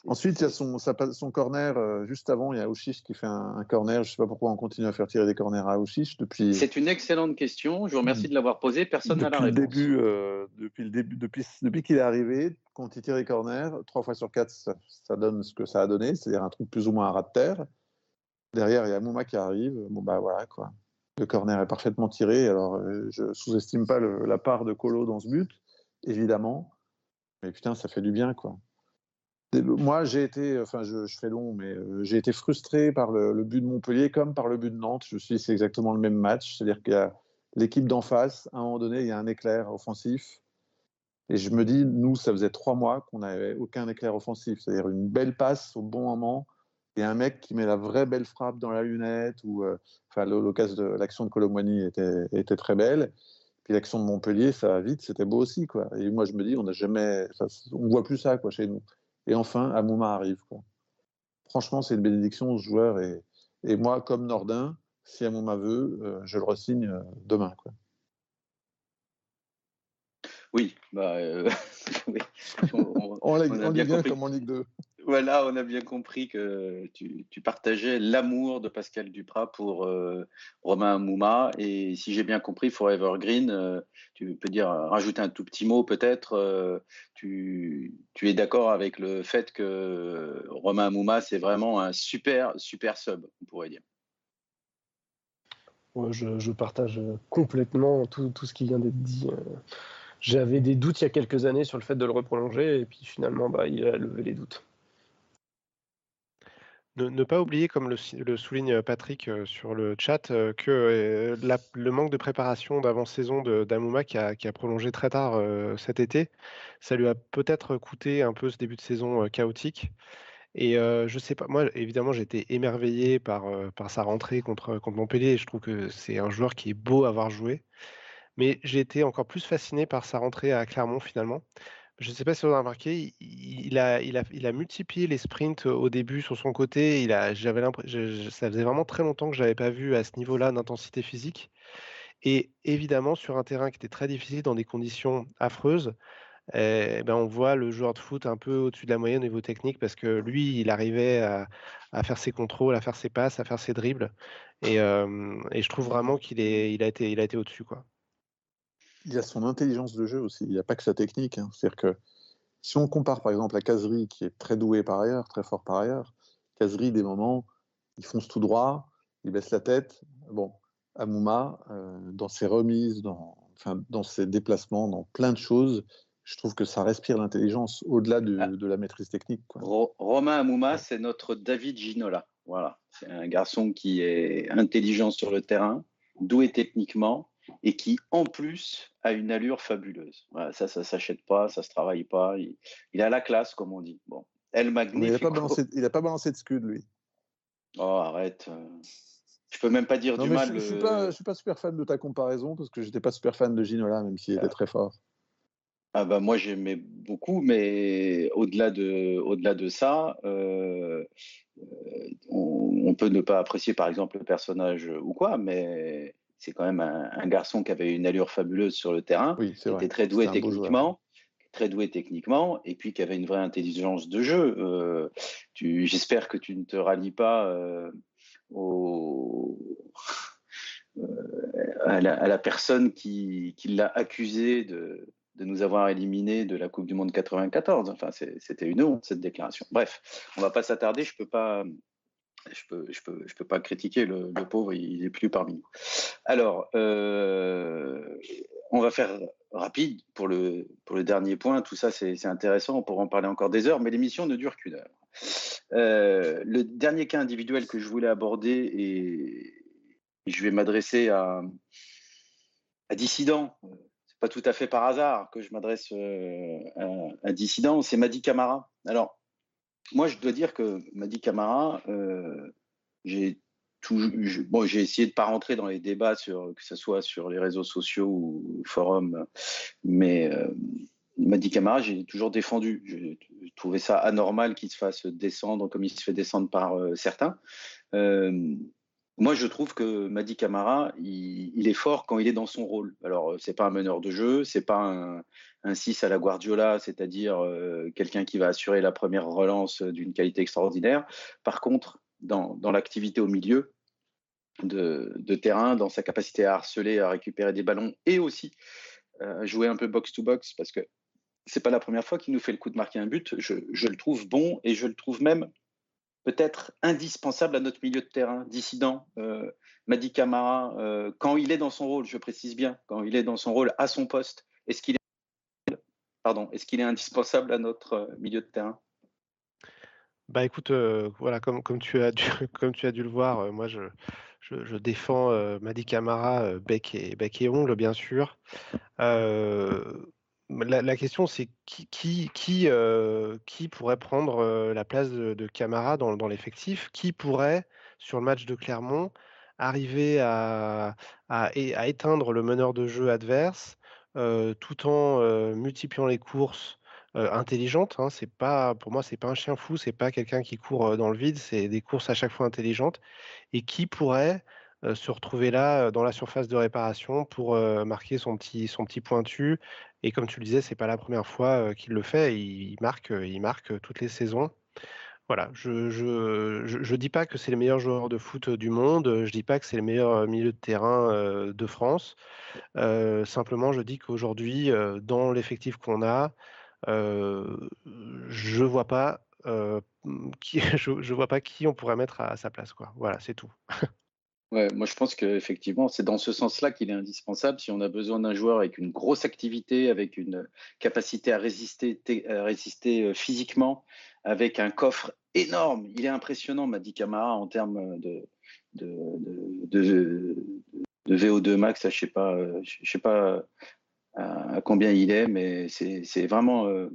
Ensuite, il y a son, son corner, euh, juste avant, il y a Ouchiche qui fait un, corner. Je ne sais pas pourquoi on continue à faire tirer des corners à Ouchiche depuis. C'est une excellente question. Je vous remercie de l'avoir posée. Personne n'a la réponse. Début, euh, depuis le début, depuis, depuis qu'il est arrivé, quand il tire les corners, trois fois sur quatre, ça, donne ce que ça a donné, c'est-à-dire un truc plus ou moins à ras de terre. Derrière, il y a Mouma qui arrive. Bon, bah voilà, quoi. Le corner est parfaitement tiré. Alors, euh, je sous-estime pas la part de Colo dans ce but, évidemment. Mais putain, ça fait du bien, quoi. Moi, j'ai été, enfin, je, fais long, mais euh, j'ai été frustré par le, but de Montpellier comme par le but de Nantes. Je suis, c'est exactement le même match. C'est-à-dire qu'il y a l'équipe d'en face, à un moment donné, il y a un éclair offensif. Et je me dis, nous, ça faisait trois mois qu'on n'avait aucun éclair offensif. C'est-à-dire une belle passe au bon moment et un mec qui met la vraie belle frappe dans la lunette. Ou, euh, enfin, l'action de Colomboigny était, était très belle. Puis l'action de Montpellier, ça va vite, c'était beau aussi, quoi. Et moi, je me dis, on n'a jamais, on voit plus ça, quoi, chez nous. Et enfin, Amouma arrive. Franchement, c'est une bénédiction ce joueur. Et, et moi, comme Nordin, si à mon aveu, je le resigne demain. Quoi. Oui, bah, [laughs] On, on, a bien, comme en Ligue 2. Voilà, on a bien compris que tu, partageais l'amour de Pascal Duprat pour euh, Romain Mouma. Et si j'ai bien compris, Forever Green, euh, tu peux dire, rajouter un tout petit mot peut-être. Euh, tu, es d'accord avec le fait que Romain Mouma, c'est vraiment un super, super sub, on pourrait dire. je, partage complètement tout, tout ce qui vient d'être dit. J'avais des doutes il y a quelques années sur le fait de le reprolonger, et puis finalement, bah, il a levé les doutes. Ne, pas oublier, comme le, souligne Patrick sur le chat, que le manque de préparation d'avant-saison d'Amouma qui a, prolongé très tard cet été, ça lui a peut-être coûté un peu ce début de saison chaotique. Et je sais pas, moi évidemment j'ai été émerveillé par, sa rentrée contre, contre Montpellier. je trouve que c'est un joueur qui est beau à avoir joué. Mais j'ai été encore plus fasciné par sa rentrée à Clermont finalement. Je ne sais pas si vous avez remarqué, il a, multiplié les sprints au début sur son côté. J'avais ça faisait vraiment très longtemps que je n'avais pas vu à ce niveau-là d'intensité physique. Et évidemment, sur un terrain qui était très difficile, dans des conditions affreuses, eh ben on voit le joueur de foot un peu au-dessus de la moyenne au niveau technique parce que lui, il arrivait à, faire ses contrôles, à faire ses passes, à faire ses dribbles. Et, je trouve vraiment qu'il il a été, été au-dessus. Il y a son intelligence de jeu aussi. Il n'y a pas que sa technique. Hein. C'est-à-dire que si on compare par exemple à Kazri, qui est très doué par ailleurs, très fort par ailleurs, Kazri, des moments, il fonce tout droit, il baisse la tête. Bon, Amouma, euh, dans ses remises, dans, enfin, dans ses déplacements, dans plein de choses, je trouve que ça respire l'intelligence au-delà de, ah. de, la maîtrise technique. Romain Amouma, c'est notre David Ginola. Voilà, c'est un garçon qui est intelligent sur le terrain, doué techniquement, et qui en plus a une allure fabuleuse. ça, ça s'achète pas, ça se travaille pas. Il, a la classe, comme on dit. Bon, El Magnifico. Il n'a pas, balancé, pas balancé de scud, lui. Oh, arrête. Euh. Je peux même pas dire du mal. Je, ne suis pas, suis pas super fan de ta comparaison parce que j'étais pas super fan de Ginola, même s'il était très fort. Ah bah moi j'aimais beaucoup, mais au-delà de, au-delà de ça, euh, euh, on, on, peut ne pas apprécier par exemple le personnage ou quoi, mais c'est quand même un, garçon qui avait une allure fabuleuse sur le terrain, qui était très doué techniquement, très doué techniquement, et puis qui avait une vraie intelligence de jeu. Euh, j'espère que tu ne te rallies pas euh, au, euh, à, la, personne qui, l'a accusé de, de, nous avoir éliminés de la Coupe du Monde 94. Enfin, c'était une honte cette déclaration. Bref, on va pas s'attarder. Je peux pas je peux, peux, pas critiquer le, pauvre, il est plus parmi nous. Alors, euh, on va faire rapide pour le, pour le dernier point. Tout ça, c'est intéressant. On pourra en parler encore des heures, mais l'émission ne dure qu'une heure. Euh, le dernier cas individuel que je voulais aborder, et, je vais m'adresser à, à Dissident. C'est pas tout à fait par hasard que je m'adresse euh, à, à Dissident. C'est Madi Camara. Alors, moi, je dois dire que Madi Camara, euh, j'ai bon, j'ai essayé de pas rentrer dans les débats sur que ce soit sur les réseaux sociaux ou forums, mais euh, Madi Camara, j'ai toujours défendu. J'ai trouvé ça anormal qu'il se fasse descendre comme il se fait descendre par euh, certains. Euh, moi, je trouve que Madi Camara, il, est fort quand il est dans son rôle. Alors, c'est pas un meneur de jeu, c'est pas un, un 6 à la Guardiola, c'est-à-dire euh, quelqu'un qui va assurer la première relance d'une qualité extraordinaire. Par contre, dans, l'activité au milieu de, terrain, dans sa capacité à harceler, à récupérer des ballons et aussi à jouer un peu box-to-box, parce que c'est pas la première fois qu'il nous fait le coup de marquer un but, je, le trouve bon et je le trouve même peut-être indispensable à notre milieu de terrain, dissident. Euh, Madi Camara, euh, quand il est dans son rôle, je précise bien, quand il est dans son rôle à son poste, est-ce qu'il pardon, est-ce qu'il est indispensable à notre euh, milieu de terrain? Bah écoute, euh, voilà, comme, comme, tu as dû, [laughs] comme tu as dû le voir, moi je, je, défends Madi Camara, bec, et, bec et ongle, bien sûr. La, question, c'est qui, qui, pourrait prendre la place de, Camara dans, l'effectif? Qui pourrait, sur le match de Clermont, arriver à, éteindre le meneur de jeu adverse tout en multipliant les courses intelligentes. Hein? C'est pas, pour moi, c'est pas un chien fou, c'est pas quelqu'un qui court dans le vide, c'est des courses à chaque fois intelligentes et qui pourrait se retrouver là dans la surface de réparation pour marquer son petit pointu. Et comme tu le disais, c'est pas la première fois qu'il le fait. Il, marque, il marque toutes les saisons. Voilà, je ne je, dis pas que c'est les meilleurs joueurs de foot du monde, je dis pas que c'est les meilleurs milieux de terrain de France. simplement, je dis qu'aujourd'hui, dans l'effectif qu'on a, je vois pas qui, [laughs] je, vois pas qui on pourrait mettre à, sa place. Voilà, c'est tout. [laughs] Ouais, moi je pense qu'effectivement, c'est dans ce sens-là qu'il est indispensable. Si on a besoin d'un joueur avec une grosse activité, avec une capacité à résister, à résister physiquement, avec un coffre énorme. Il est impressionnant, m'a dit Camara, en termes de, de, de, de VO2 max. Je ne sais sais pas à combien il est, mais c'est vraiment, euh,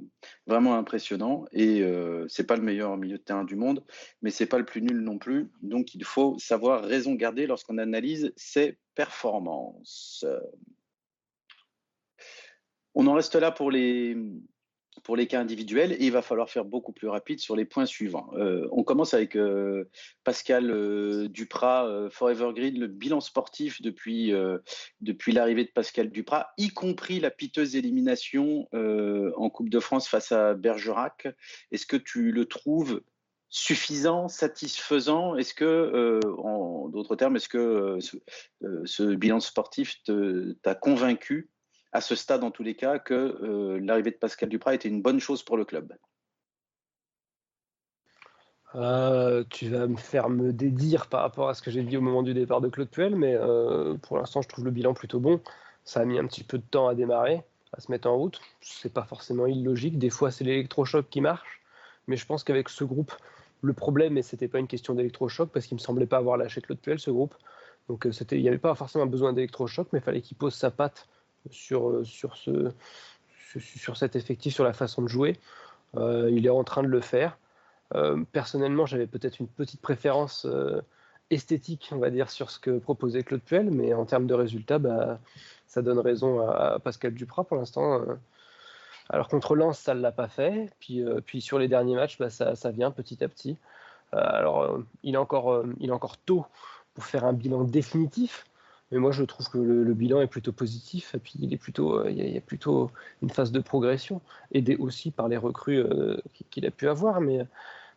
vraiment impressionnant. Et euh, c'est pas le meilleur milieu de terrain du monde, mais c'est pas le plus nul non plus. Donc il faut savoir raison garder lorsqu'on analyse ses performances. On en reste là pour les, pour les cas individuels et il va falloir faire beaucoup plus rapide sur les points suivants. Euh, on commence avec euh, Pascal euh, Duprat, Forever Green, le bilan sportif depuis, depuis l'arrivée de Pascal Duprat, y compris la piteuse élimination en Coupe de France face à Bergerac. Est-ce que tu le trouves suffisant, satisfaisant? Est-ce que, en d'autres termes, est-ce que ce, ce, bilan sportif t'a convaincu? À ce stade, en tous les cas, que euh, l'arrivée de Pascal Duprat était une bonne chose pour le club euh, tu vas me faire me dédire par rapport à ce que j'ai dit au moment du départ de Claude Puel, mais euh, pour l'instant, je trouve le bilan plutôt bon. Ça a mis un petit peu de temps à démarrer, à se mettre en route. C'est pas forcément illogique. Des fois, c'est l'électrochoc qui marche, mais je pense qu'avec ce groupe, le problème, et c'était pas une question d'électrochoc, parce qu'il me semblait pas avoir lâché Claude Puel, ce groupe. Donc, il n'y avait pas forcément besoin d'électrochoc, mais il fallait qu'il pose sa patte sur, euh, sur, ce, sur cet effectif, sur la façon de jouer. Euh, il est en train de le faire. Euh, personnellement, j'avais peut-être une petite préférence esthétique, on va dire, sur ce que proposait Claude Puel, mais en termes de résultats, bah, ça donne raison à, Pascal Duprat pour l'instant. Alors contre Lens, ça ne l'a pas fait. Puis, puis sur les derniers matchs, bah, ça, ça, vient petit à petit. alors il est, encore, il est encore tôt pour faire un bilan définitif. Mais moi, je trouve que le, bilan est plutôt positif. Et puis, il, est plutôt, euh, il, y a, plutôt une phase de progression, aidé aussi par les recrues euh, qu'il a pu avoir. Mais,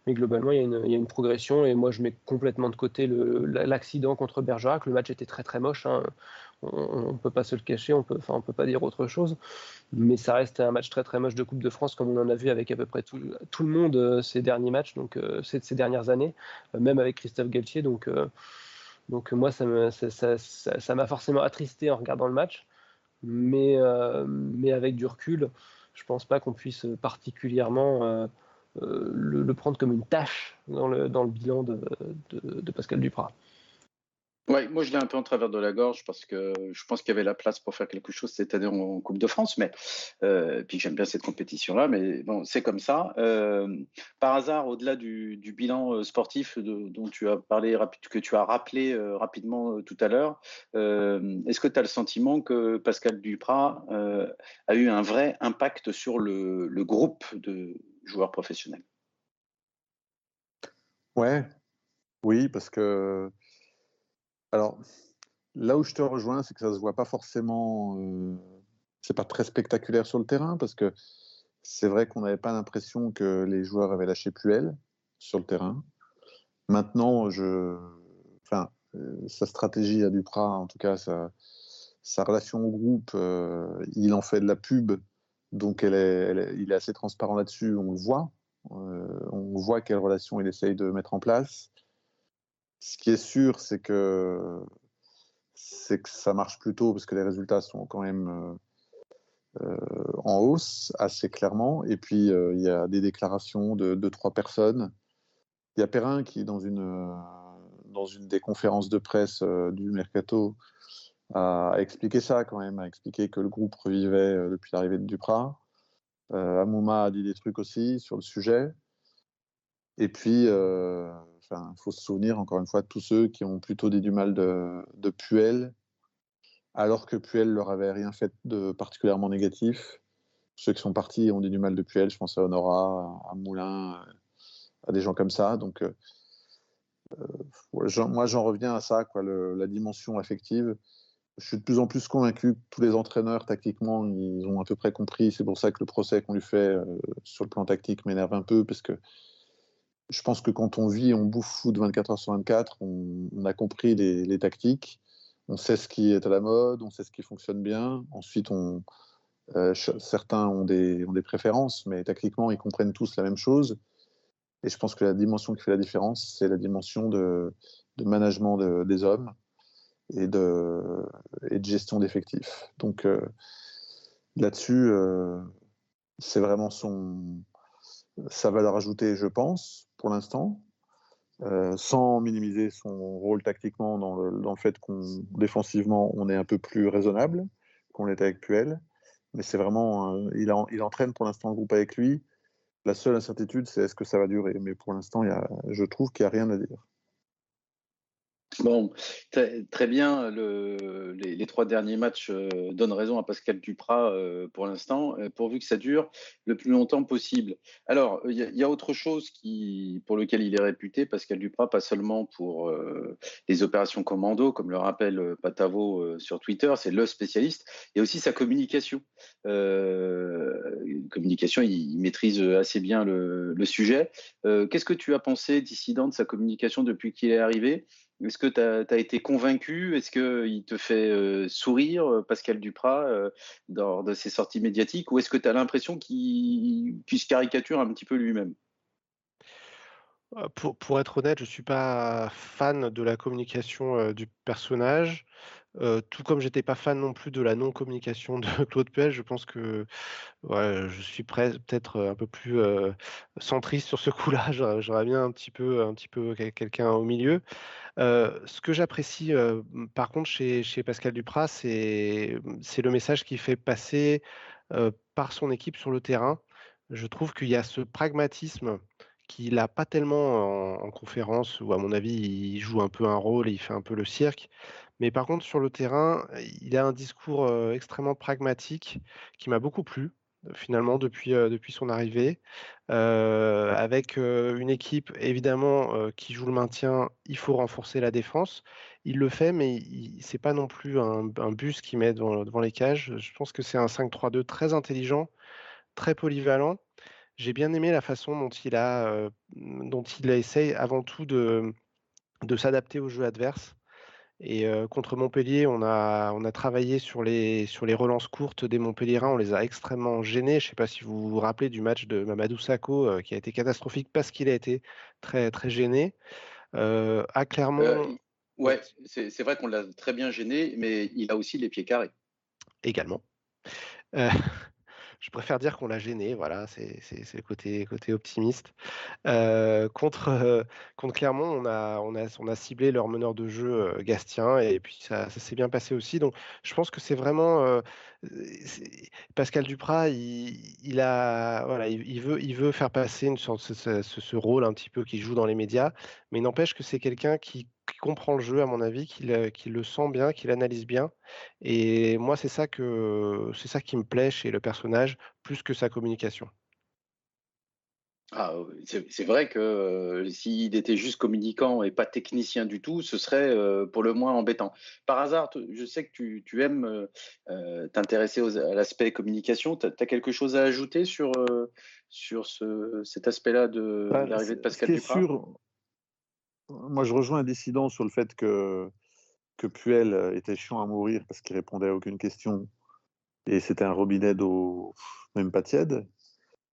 globalement, il y, a une, progression. Et moi, je mets complètement de côté l'accident contre Bergerac. Le match était très, très moche. Hein. On ne peut pas se le cacher. On peut, enfin, on peut pas dire autre chose. Mais ça reste un match très, très moche de Coupe de France, comme on en a vu avec à peu près tout, le monde euh, ces derniers matchs, donc ces, dernières années, même avec Christophe Galtier. Donc moi, ça m'a ça, forcément attristé en regardant le match. Mais, euh, avec du recul, je pense pas qu'on puisse particulièrement euh, euh, le, prendre comme une tâche dans le, dans le bilan de, de Pascal Duprat. Oui, moi je l'ai un peu en travers de la gorge parce que je pense qu'il y avait la place pour faire quelque chose cette année en, Coupe de France, mais euh, puis j'aime bien cette compétition-là, mais bon, c'est comme ça. Euh, par hasard, au-delà du, bilan euh, sportif dont tu as parlé, que tu as rappelé rapidement tout à l'heure, est-ce que tu as le sentiment que Pascal Duprat a eu un vrai impact sur le, le groupe de joueurs professionnels? Ouais, oui, parce que alors, là où je te rejoins, c'est que ça se voit pas forcément. Euh, c'est pas très spectaculaire sur le terrain parce que c'est vrai qu'on n'avait pas l'impression que les joueurs avaient lâché Puel sur le terrain. Maintenant, je, enfin, euh, sa stratégie à Duprat, en tout cas sa, relation au groupe, euh, il en fait de la pub, donc il est assez transparent là-dessus. On le voit, on voit quelle relation il essaye de mettre en place. Ce qui est sûr, c'est que, c'est que ça marche plutôt parce que les résultats sont quand même euh, euh, en hausse assez clairement. Et puis, euh, il y a des déclarations de deux, trois personnes. Il y a Perrin qui, dans une, dans une des conférences de presse du Mercato, a expliqué ça quand même, a expliqué que le groupe revivait depuis l'arrivée de Duprat. Amouma a dit des trucs aussi sur le sujet. Et puis, il faut se souvenir encore une fois de tous ceux qui ont plutôt dit du mal de, Puel, alors que Puel leur avait rien fait de particulièrement négatif. Ceux qui sont partis ont dit du mal de Puel, je pense à Honora, à Moulin, à des gens comme ça. Donc, euh, moi, j'en reviens à ça, quoi, la dimension affective. Je suis de plus en plus convaincu que tous les entraîneurs, tactiquement, ils ont à peu près compris. C'est pour ça que le procès qu'on lui fait sur le plan tactique m'énerve un peu, parce que je pense que quand on vit, on bouffe foot 24 heures sur 24, on, a compris les, tactiques, on sait ce qui est à la mode, on sait ce qui fonctionne bien. Ensuite, euh, certains ont des, préférences, mais tactiquement, ils comprennent tous la même chose. Et je pense que la dimension qui fait la différence, c'est la dimension de, management des hommes et de, et de gestion d'effectifs. Donc euh, là-dessus, euh, c'est vraiment son, sa valeur ajoutée, je pense pour l'instant, euh, sans minimiser son rôle tactiquement dans le, fait qu'on défensivement on est un peu plus raisonnable qu'on l'était avec Puel. Mais c'est vraiment, il, il, entraîne pour l'instant le groupe avec lui. La seule incertitude, c'est est-ce que ça va durer. Mais pour l'instant, je trouve qu'il n'y a rien à dire. Bon, très bien. Le, les, trois derniers matchs euh, donnent raison à Pascal Duprat euh, pour l'instant, euh, pourvu que ça dure le plus longtemps possible. Alors, il y, a autre chose qui, pour lequel il est réputé, Pascal Duprat, pas seulement pour les opérations commando, comme le rappelle Patavo sur Twitter, c'est le spécialiste, et aussi sa communication. communication, il, maîtrise assez bien le, le sujet. Qu'est-ce que tu as pensé, dissident, de sa communication depuis qu'il est arrivé? Est-ce que tu as, été convaincu? Est-ce qu'il te fait euh, sourire, euh, Pascal Duprat, euh, lors de ses sorties médiatiques? Ou est-ce que tu as l'impression qu'il se caricature un petit peu lui-même? Pour, pour, être honnête, je ne suis pas fan de la communication du personnage. Tout comme j'étais pas fan non plus de la non-communication de [laughs] Claude Puel, je pense que ouais, je suis peut-être un peu plus centriste sur ce coup-là. [laughs] J'aurais bien un petit peu, un petit peu quelqu'un au milieu. ce que j'apprécie par contre chez, chez Pascal Duprat, c'est le message qu'il fait passer par son équipe sur le terrain. Je trouve qu'il y a ce pragmatisme qu'il n'a pas tellement en, conférence, où à mon avis, il joue un peu un rôle, il fait un peu le cirque. Mais par contre, sur le terrain, il a un discours extrêmement pragmatique qui m'a beaucoup plu finalement depuis, depuis son arrivée. avec une équipe évidemment qui joue le maintien, il faut renforcer la défense. Il le fait, mais ce n'est pas non plus un, bus qui met devant, les cages. Je pense que c'est un 5-3-2 très intelligent, très polyvalent. J'ai bien aimé la façon dont il a, dont il essaye avant tout de, de s'adapter au jeu adverse. Et contre Montpellier, on a, on a travaillé sur les, sur les relances courtes des Montpelliérains. On les a extrêmement gênés. Je ne sais pas si vous vous rappelez du match de Mamadou Sakho, qui a été catastrophique parce qu'il a été très, très gêné. à Clermont. ouais, c'est vrai qu'on l'a très bien gêné, mais il a aussi les pieds carrés. Également [laughs] je préfère dire qu'on l'a gêné, voilà, c'est le côté, côté optimiste. Euh, contre, euh, contre Clermont, on a, on, a, ciblé leur meneur de jeu euh, Gastien et puis ça s'est bien passé aussi. Donc je pense que c'est vraiment Pascal Duprat, il, a, voilà, il, veut, il veut faire passer ce, rôle un petit peu qu'il joue dans les médias, mais n'empêche que c'est quelqu'un qui, comprend le jeu, à mon avis, qu'il le sent bien, qu'il analyse bien. Et moi, c'est ça, que, c'est ça qui me plaît chez le personnage, plus que sa communication. Ah, c'est vrai que euh, s'il était juste communicant et pas technicien du tout, ce serait euh, pour le moins embêtant. Par hasard, je sais que tu, aimes euh, t'intéresser à l'aspect communication. Tu as, quelque chose à ajouter sur, sur ce, cet aspect-là de bah, l'arrivée de Pascal Duprat? sûr, Moi, je rejoins un dissident sur le fait que, que Puel était chiant à mourir parce qu'il répondait à aucune question et c'était un robinet d'eau même pas tiède.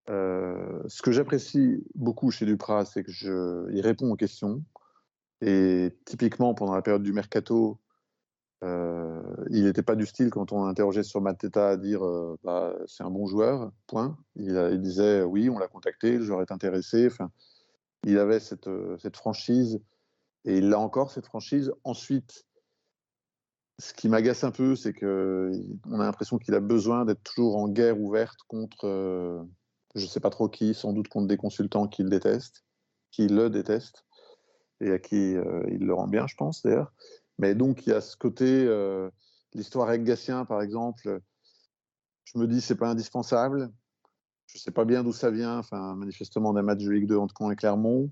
Euh, ce que j'apprécie beaucoup chez Duprat, c'est qu'il répond aux questions. Et typiquement, pendant la période du mercato, euh, il n'était pas du style, quand on l'interrogeait sur Mateta, à dire euh, bah, c'est un bon joueur, point. Il, disait oui, on l'a contacté, le joueur est intéressé. Il avait cette, cette franchise, et il a encore, cette franchise. Ensuite, ce qui m'agace un peu, c'est qu'on a l'impression qu'il a besoin d'être toujours en guerre ouverte contre je ne sais pas trop qui, sans doute contre des consultants qui le détestent, qui le détestent, et à qui euh, il le rend bien, je pense d'ailleurs. Mais donc il y a ce côté, euh, l'histoire avec Gatien par exemple, je me dis c'est pas indispensable. Je ne sais pas bien d'où ça vient, enfin manifestement d'un match de Ligue 2 entre Caen et Clermont.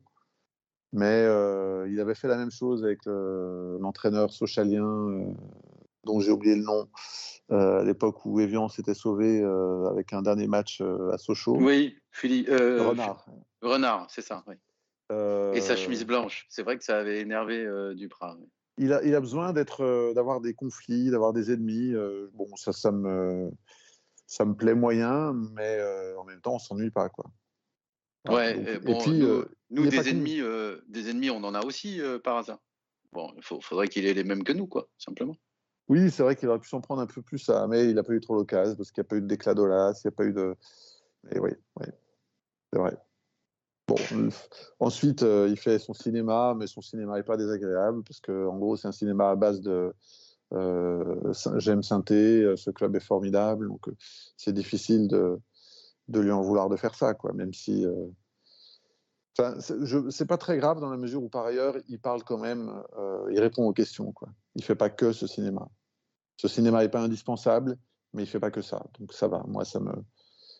Mais il avait fait la même chose avec l'entraîneur socialien, dont j'ai oublié le nom, à l'époque où Evian s'était sauvé avec un dernier match à Sochaux. Oui, Philippe, Renard. Renard, c'est ça. Oui. Et sa chemise blanche. C'est vrai que ça avait énervé Duprat. Il a, il a besoin d'être, d'avoir des conflits, d'avoir des ennemis. bon, ça, ça me, ça me plaît moyen, mais en même temps, on s'ennuie pas, quoi. Ouais, et puis, nous, des, ennemis, des ennemis, on en a aussi par hasard. Bon, il faudrait qu'il ait les mêmes que nous, quoi, simplement. Oui, c'est vrai qu'il aurait pu s'en prendre un peu plus à, mais il n'a pas eu trop l'occasion parce qu'il n'y a pas eu de d'éclat d'Olas, il n'y a pas eu de. Mais oui, oui, c'est vrai. Bon, ensuite, il fait son cinéma, mais son cinéma n'est pas désagréable parce que, en gros, c'est un cinéma à base de. J'aime synthé, ce club est formidable, donc c'est difficile de, de lui en vouloir de faire ça, quoi, même si. Enfin, c'est pas très grave dans la mesure où par ailleurs il parle quand même, euh, il répond aux questions. Quoi. Il fait pas que ce cinéma. Ce cinéma n'est pas indispensable, mais il fait pas que ça. Donc ça va. Moi, ça me,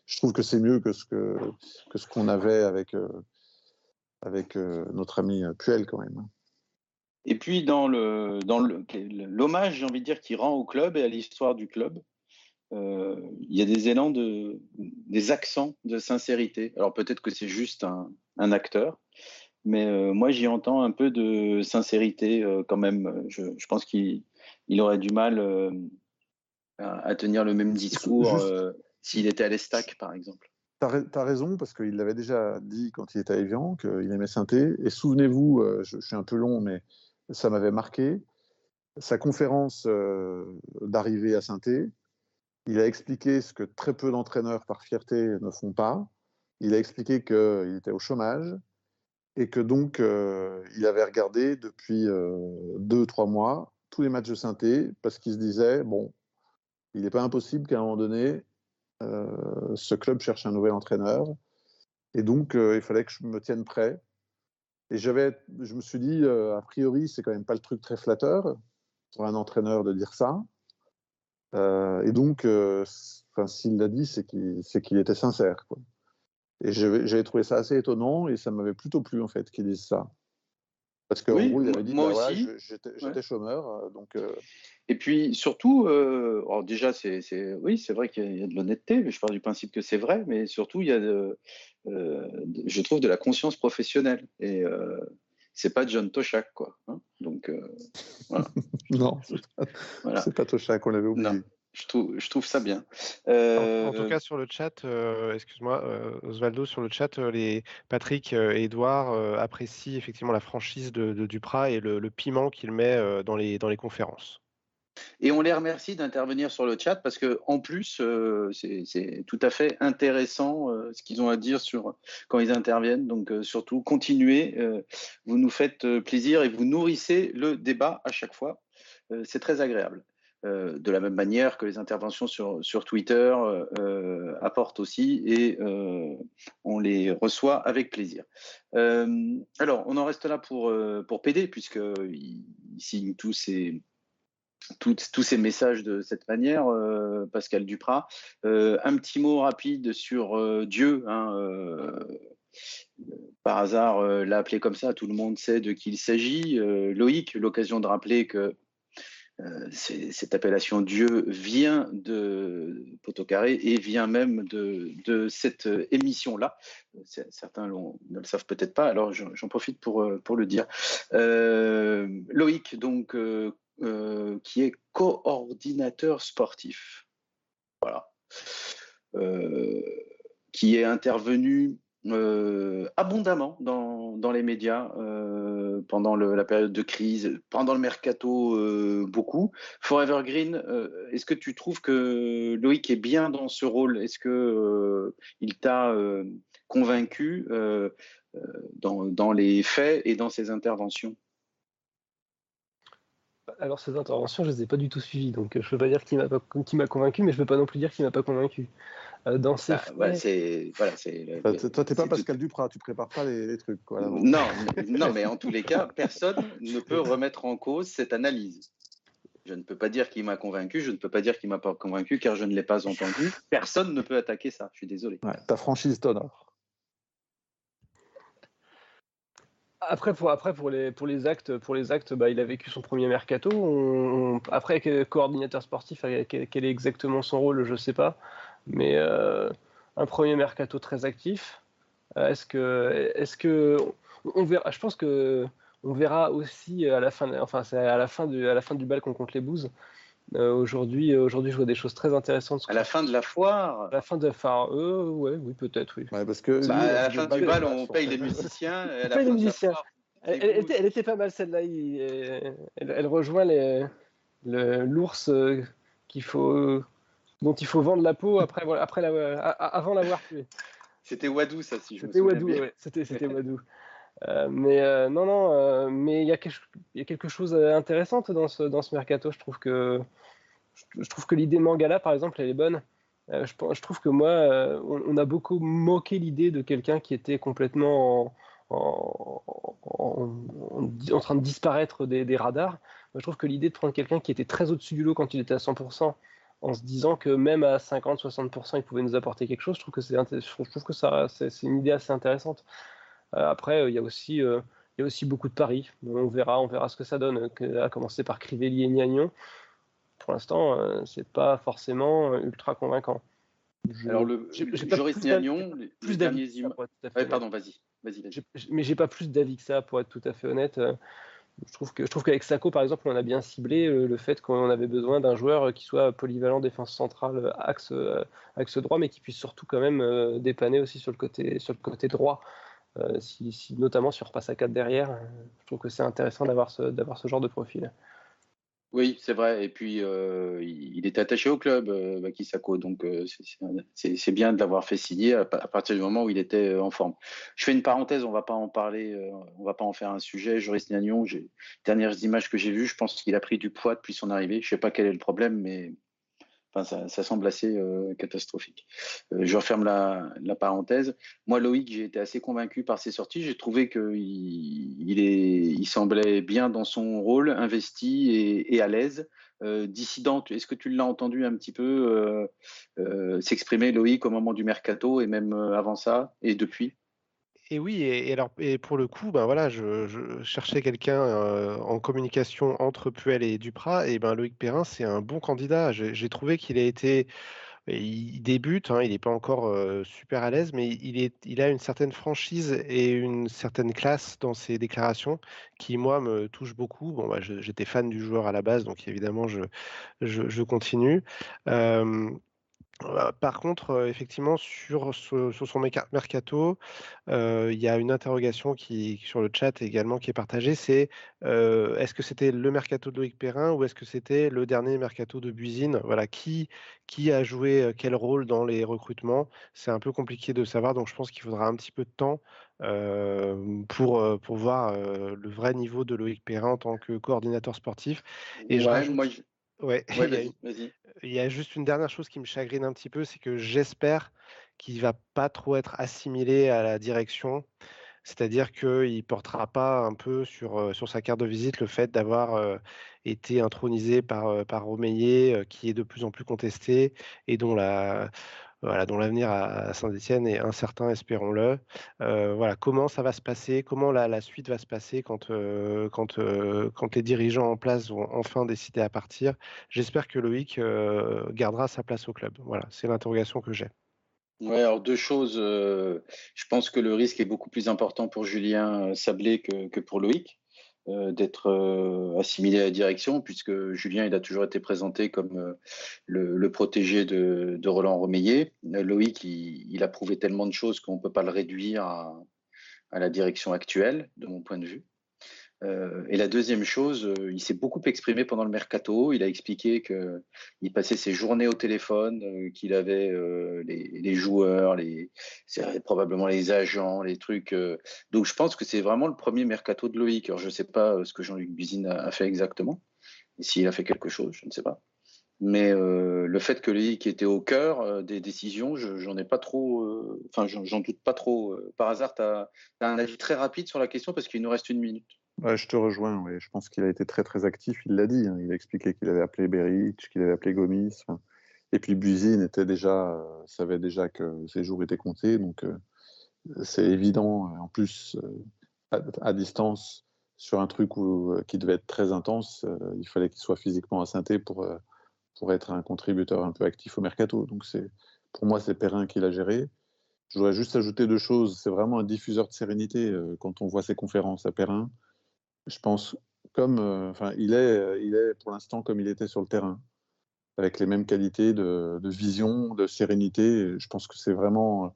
je trouve que c'est mieux que ce que, que ce qu'on avait avec euh, avec euh, notre ami Puel quand même. Et puis dans le dans l'hommage, j'ai envie de dire, qu'il rend au club et à l'histoire du club, il y a des élans de des accents de sincérité. Alors peut-être que c'est juste un, un acteur. Mais euh, moi, j'y entends un peu de sincérité euh, quand même. Je, je pense qu'il il aurait du mal euh, à, tenir le même discours s'il était à l'Estac, par exemple. Tu as, raison, parce qu'il l'avait déjà dit quand il était à Evian, qu'il aimait synthé. Et souvenez-vous, je, suis un peu long, mais ça m'avait marqué, sa conférence d'arrivée à synthé, il a expliqué ce que très peu d'entraîneurs, par fierté, ne font pas il a expliqué qu'il était au chômage et que donc euh, il avait regardé depuis euh, deux, trois mois tous les matchs de synthé parce qu'il se disait bon, il n'est pas impossible qu'à un moment donné, euh, ce club cherche un nouvel entraîneur et donc il fallait que je me tienne prêt. Et j'avais, je me suis dit, a priori, c'est quand même pas le truc très flatteur pour un entraîneur de dire ça. et donc, s'il l'a dit, c'est qu'il était sincère. Quoi. Et j'avais trouvé ça assez étonnant et ça m'avait plutôt plu en fait qu'ils disent ça. Parce qu'en gros, il avait dit moi bah, aussi, j'étais chômeur. Euh, donc, euh Et puis surtout, euh, déjà, c'est oui, c'est vrai qu'il y, a de l'honnêteté, mais je pars du principe que c'est vrai, mais surtout, il y a, de, je trouve, de la conscience professionnelle. Et c'est pas John Toshak, quoi. Hein. donc, voilà. [laughs] non, c'est pas, voilà. pas Toshak, on l'avait oublié. Je trouve, je trouve ça bien. En, tout euh, cas, sur le chat, euh, excuse-moi, euh, Osvaldo, sur le chat, les Patrick et Edouard apprécient effectivement la franchise de, Duprat et le, piment qu'il met dans, les, dans les conférences. Et on les remercie d'intervenir sur le chat parce que en plus, c'est tout à fait intéressant ce qu'ils ont à dire sur quand ils interviennent. Donc surtout, continuez. vous nous faites plaisir et vous nourrissez le débat à chaque fois. c'est très agréable. Euh, de la même manière que les interventions sur, sur Twitter euh, euh, apportent aussi et on les reçoit avec plaisir. alors, on en reste là pour, pour PD, puisqu'il signe tous ces, tous ces messages de cette manière, Pascal Duprat. un petit mot rapide sur Dieu. Hein, par hasard, l'a appelé comme ça, tout le monde sait de qui il s'agit. Loïc, l'occasion de rappeler que euh, cette appellation Dieu vient de Potocaré et vient même de, cette émission-là. Certains ne le savent peut-être pas, alors j'en profite pour, euh, le dire. Euh, Loïc, donc, qui est coordinateur sportif. Voilà. qui est intervenu euh, abondamment dans, les médias euh, pendant la période de crise, pendant le mercato euh, beaucoup. Forever Green, est-ce que tu trouves que Loïc est bien dans ce rôle? Est-ce que il t'a convaincu dans, les faits et dans ses interventions? Alors ces interventions, je les ai pas du tout suivies, donc je peux pas dire qu'il m'a convaincu, mais je peux pas non plus dire qu'il m'a pas convaincu. Euh, dans ces bah, c'est voilà, c'est. Bah, toi, t'es pas Pascal Duprat, tu prépares pas les, trucs, quoi. non, non, mais en tous les cas, personne ne peut remettre en cause cette analyse. Je ne peux pas dire qu'il m'a convaincu, je ne peux pas dire qu'il m'a pas convaincu, car je ne l'ai pas entendu. Personne ne peut attaquer ça. Je suis désolé. Ouais, ta franchise t'honore. Après, pour, après pour, les, pour les actes, pour les actes bah, il a vécu son premier mercato. après, coordinateur sportif, quel, est exactement son rôle, je ne sais pas. Mais un premier mercato très actif. Est-ce que, est que on verra Je pense que on verra aussi à la fin, enfin c'est à la fin du, à la fin du bal qu'on compte les bouses. Euh, aujourd'hui, aujourd'hui, je vois des choses très intéressantes. À la fin de la foire À la fin de la foire, euh, ouais, oui, peut-être, oui. parce que bah, à la fin du bal, on paye les musiciens. [laughs] on paye les musiciens. elle, était, elle, était, pas mal celle-là. Elle, rejoint les, l'ours euh, qu'il faut, dont il faut vendre la peau après, après la, avant l'avoir tué. C'était Wadou, ça, si je me souviens Wadou, Ouais, c'était, c'était [laughs] Wadou. Euh, mais euh, non, non, euh, mais il y, a quelque chose d'intéressant dans ce, dans ce mercato. Je trouve que, je, trouve que l'idée Mangala, par exemple, elle est bonne. Je, je, trouve que moi, on, a beaucoup moqué l'idée de quelqu'un qui était complètement en, en, train de disparaître des, des radars. je trouve que l'idée de prendre quelqu'un qui était très au-dessus du lot quand il était à 100%, en se disant que même à 50-60%, il pouvait nous apporter quelque chose, je trouve que c'est, je trouve que ça, c'est, une idée assez intéressante. Euh, après, euh, il y a aussi euh, il y a aussi beaucoup de paris. On verra, on verra ce que ça donne. À commencer par Crivelli et Niagnon. Pour l'instant, c'est pas forcément ultra convaincant. Alors le Joris Niagnon, plus derniers pardon, vas-y, vas-y. Vas mais j'ai pas plus d'avis que ça, pour être tout à fait honnête. Je trouve qu'avec Sako, par exemple, on a bien ciblé le fait qu'on avait besoin d'un joueur qui soit polyvalent défense centrale, axe axe droit, mais qui puisse surtout quand même dépanner aussi sur le côté sur droit. Euh, si, notamment si on repasse à 4 derrière, euh, je trouve que c'est intéressant d'avoir ce genre de profil. Oui, c'est vrai. Et puis, euh, il est attaché au club, euh, Bakisako. Donc, c'est bien de l'avoir fait signer à, partir du moment où il était en forme. Je fais une parenthèse, on ne va pas en parler, on va pas en faire un sujet. Joris Nagnon, dernières images que j'ai vues, je pense qu'il a pris du poids depuis son arrivée. Je ne sais pas quel est le problème, mais ça, semble assez euh, catastrophique. Euh, je referme la, parenthèse. Moi, Loïc, j'ai été assez convaincu par ses sorties. J'ai trouvé qu'il il, il semblait bien dans son rôle, investi et, à l'aise. Euh, dissident, est-ce que tu l'as entendu un petit peu s'exprimer, Loïc, au moment du mercato et même avant ça et depuis? Et oui, et, alors et pour le coup, ben voilà, je, cherchais quelqu'un en communication entre Puel et Duprat, et ben Loïc Perrin, c'est un bon candidat. J'ai trouvé qu'il a été, il débute, hein, il n'est pas encore super à l'aise, mais il, est, il a une certaine franchise et une certaine classe dans ses déclarations qui, moi, me touche beaucoup. Bon, bah, j'étais fan du joueur à la base, donc évidemment, je, je, continue. Bah, par contre, effectivement, sur, sur son mercato, il y a une interrogation qui, sur le chat également qui est partagée, c'est est-ce que c'était le mercato de Loïc Perrin ou est-ce que c'était le dernier mercato de Buisine Voilà, qui, qui a joué quel rôle dans les recrutements? C'est un peu compliqué de savoir, donc je pense qu'il faudra un petit peu de temps pour, pour voir le vrai niveau de Loïc Perrin en tant que coordinateur sportif. Et je Ouais, [laughs] il, y a, juste une dernière chose qui me chagrine un petit peu, c'est que j'espère qu'il va pas trop être assimilé à la direction. C'est-à-dire qu'il ne portera pas un peu sur, sur sa carte de visite le fait d'avoir été intronisé par, par Romeyer, qui est de plus en plus contesté et dont la, voilà, dont l'avenir à Saint-Etienne est incertain, espérons-le. Euh, comment ça va se passer, comment la, suite va se passer quand, euh, euh, quand les dirigeants en place vont enfin décider à partir. J'espère que Loïc gardera sa place au club. Voilà, c'est l'interrogation que j'ai. Deux choses. je pense que le risque est beaucoup plus important pour Julien Sablé que, que pour Loïc. Euh, d'être euh, assimilé à la direction, puisque Julien il a toujours été présenté comme euh, le, protégé de, Roland Romeillet. Loïc, il, a prouvé tellement de choses qu'on ne peut pas le réduire à, la direction actuelle, de mon point de vue. Euh, et la deuxième chose, euh, il s'est beaucoup exprimé pendant le mercato. Il a expliqué qu'il passait ses journées au téléphone, euh, qu'il avait les, joueurs, les, probablement les agents, les trucs. donc je pense que c'est vraiment le premier mercato de Loïc. Alors je ne sais pas ce que Jean-Luc Buzine a, fait exactement, s'il a fait quelque chose, je ne sais pas. Mais le fait que Loïc était au cœur des décisions, j'en ai pas trop, enfin j'en doute pas trop. Par hasard, tu as, un avis très rapide sur la question parce qu'il nous reste une minute je te rejoins. Je pense qu'il a été très très actif. Il l'a dit. Hein. Il a expliqué qu'il avait appelé Beric, qu'il avait appelé Gomis. Et puis Buzine était déjà, euh, savait déjà que ses jours étaient comptés. Donc euh, c'est évident. En plus, à, distance sur un truc qui devait être très intense, il fallait qu'il soit physiquement à pour, pour être un contributeur un peu actif au mercato. Donc c'est pour moi, c'est Perrin qui l'a géré. Je voudrais juste ajouter deux choses. C'est vraiment un diffuseur de sérénité euh, quand on voit ses conférences à Perrin. Je pense comme, euh, enfin, il est, euh, il est pour l'instant comme il était sur le terrain, avec les mêmes qualités de, vision, de sérénité. Je pense que c'est vraiment,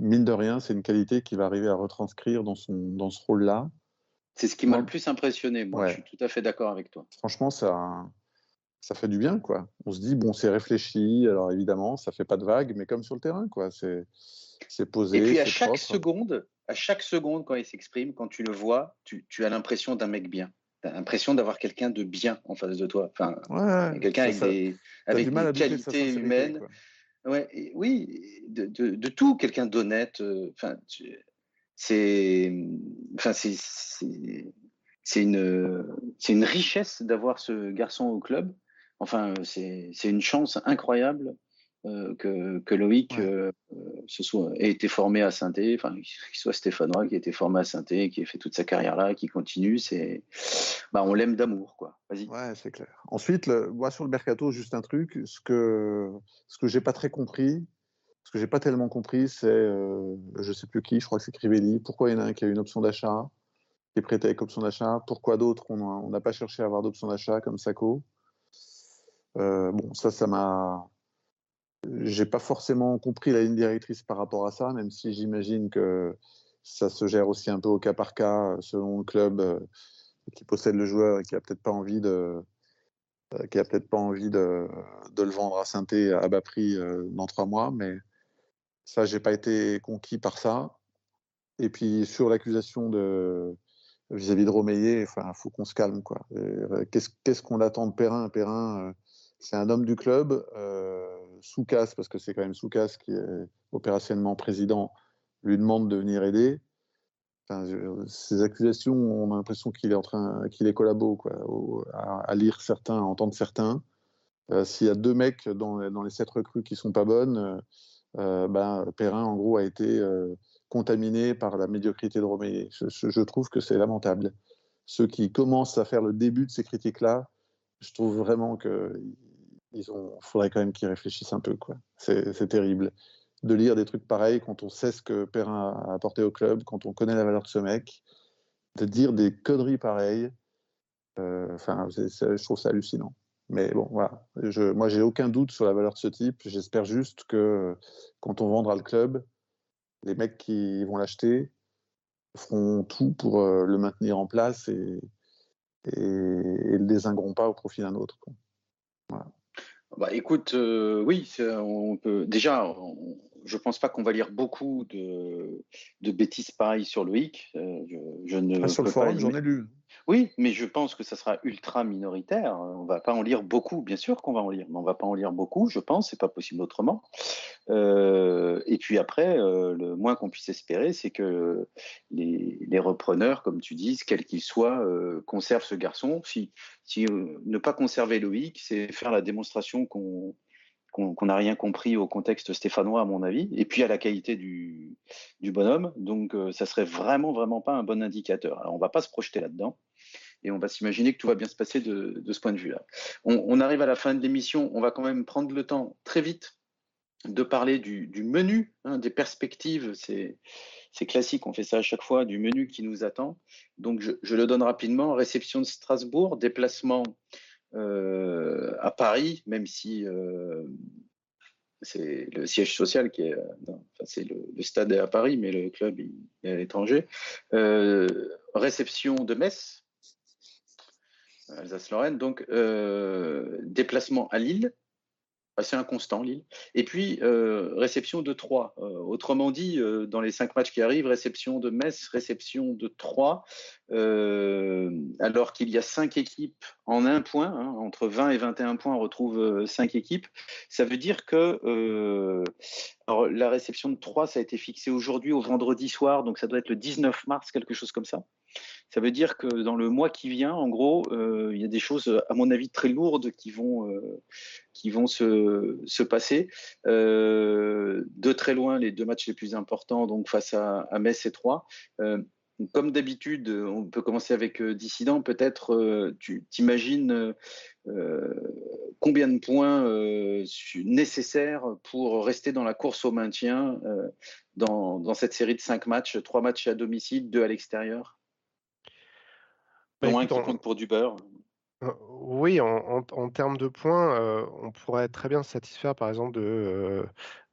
mine de rien, c'est une qualité qu'il va arriver à retranscrire dans son, dans ce rôle-là. C'est ce qui m'a le plus impressionné. Moi, je suis tout à fait d'accord avec toi. Franchement, ça, ça fait du bien, quoi. On se dit, bon, c'est réfléchi, alors évidemment, ça fait pas de vagues, mais comme sur le terrain, quoi. C'est, c'est posé. Et puis à chaque seconde, à chaque seconde, quand il s'exprime, quand tu le vois, tu, as l'impression d'un mec bien. Tu as l'impression d'avoir quelqu'un de bien en face de toi. Enfin, quelqu'un avec des, avec des qualités humaines. Ouais, oui, de, de, tout, quelqu'un d'honnête. Euh, enfin, c'est, enfin, c'est, c'est une, c'est une richesse d'avoir ce garçon au club. Enfin, c'est une chance incroyable euh, que, que, Loïc euh, se soit, ait été formé à saint enfin, qu'il soit stéphanois, qui ait été formé à saint qui ait fait toute sa carrière là, qui continue. C'est, bah, on l'aime d'amour, quoi. Vas-y. Ouais, c'est clair. Ensuite, le, moi sur le mercato, juste un truc, ce que ce que j'ai pas très compris, ce que j'ai pas tellement compris, c'est, euh, je sais plus qui, je crois que c'est Crivelli. Pourquoi il y en a un qui a une option d'achat, qui est prêté avec option d'achat Pourquoi d'autres on n'a pas cherché à avoir d'option d'achat comme Sako euh, bon, ça, ça m'a. J'ai pas forcément compris la ligne directrice par rapport à ça, même si j'imagine que ça se gère aussi un peu au cas par cas selon le club euh, qui possède le joueur et qui a peut-être pas envie de euh, qui a peut-être pas envie de, le vendre à Sainté à bas prix dans trois mois, mais ça, j'ai pas été conquis par ça. Et puis sur l'accusation de vis-à-vis de Romeyer, enfin, faut qu'on se calme, quoi. Qu'est-ce qu'on attend de Perrin? Perrin, c'est un homme du club, euh, Soukas, parce que c'est quand même Soukas qui est opérationnellement président, lui demande de venir aider. ces accusations, on a l'impression qu'il est en train, qu'il est collabo, quoi, à, lire certains, à entendre certains. Euh, s'il y a deux mecs dans, les sept recrues qui sont pas bonnes, euh, ben, Perrin, en gros, a été euh, contaminé par la médiocrité de Romeyer. Je, je trouve que c'est lamentable. Ceux qui commencent à faire le début de ces critiques-là, je trouve vraiment que il faudrait quand même qu'ils réfléchissent un peu. Quoi. C'est, terrible de lire des trucs pareils quand on sait ce que Perrin a apporté au club, quand on connaît la valeur de ce mec, de dire des conneries pareilles. Euh, enfin, je trouve ça hallucinant. Mais bon, voilà. Je, moi, j'ai aucun doute sur la valeur de ce type. J'espère juste que quand on vendra le club, les mecs qui vont l'acheter feront tout pour euh, le maintenir en place et, et, le désingront pas au profit d'un autre. Voilà. Bah, écoute, euh, oui, on peut. Déjà, je pense pas qu'on va lire beaucoup de, de bêtises pareilles sur Loïc. Euh, je, je, ne ah, sur le forum, j'en ai lu. Oui, mais je pense que ça sera ultra minoritaire. On va pas en lire beaucoup, bien sûr qu'on va en lire, mais on va pas en lire beaucoup, je pense, c'est pas possible autrement. Euh, et puis après, euh, le moins qu'on puisse espérer, c'est que les, repreneurs, comme tu dis, quels qu'ils soient, euh, conservent ce garçon. Si, si ne pas conserver Loïc, c'est faire la démonstration qu'on qu'on n'a rien compris au contexte stéphanois, à mon avis, et puis à la qualité du, du bonhomme. Donc, ça serait vraiment, vraiment pas un bon indicateur. Alors, on va pas se projeter là-dedans et on va s'imaginer que tout va bien se passer de, ce point de vue-là. On, arrive à la fin de l'émission, on va quand même prendre le temps très vite de parler du, menu, hein, des perspectives, c'est classique, on fait ça à chaque fois, du menu qui nous attend. Donc je, le donne rapidement, réception de Strasbourg, déplacement euh, à Paris, même si euh, c'est le siège social qui est, c'est le, stade à Paris, mais le club est à l'étranger. Euh, réception de Metz, Alsace-Lorraine. Donc, euh, déplacement à Lille, assez inconstant, Lille. Et puis, euh, réception de Troyes. Euh, autrement dit, dans les cinq matchs qui arrivent, réception de Metz, réception de Troyes, alors qu'il y a cinq équipes en un point, hein, entre 20 et 21 points, on retrouve cinq équipes. Ça veut dire que la réception de Troyes, ça a été fixé aujourd'hui au vendredi soir, donc ça doit être le 19 mars, quelque chose comme ça. Ça veut dire que dans le mois qui vient, en gros, euh, il y a des choses, à mon avis, très lourdes qui vont, euh, qui vont se, se passer. Euh, de très loin, les deux matchs les plus importants, donc face à, Metz et Troyes. comme d'habitude, on peut commencer avec Dissident. Peut-être tu t'imagines combien de points nécessaires pour rester dans la course au maintien dans, dans, cette série de cinq matchs, trois matchs à domicile, deux à l'extérieur? Bah, Moins qui compte pour du beurre. Oui, en, termes de points, on pourrait très bien se satisfaire par exemple de,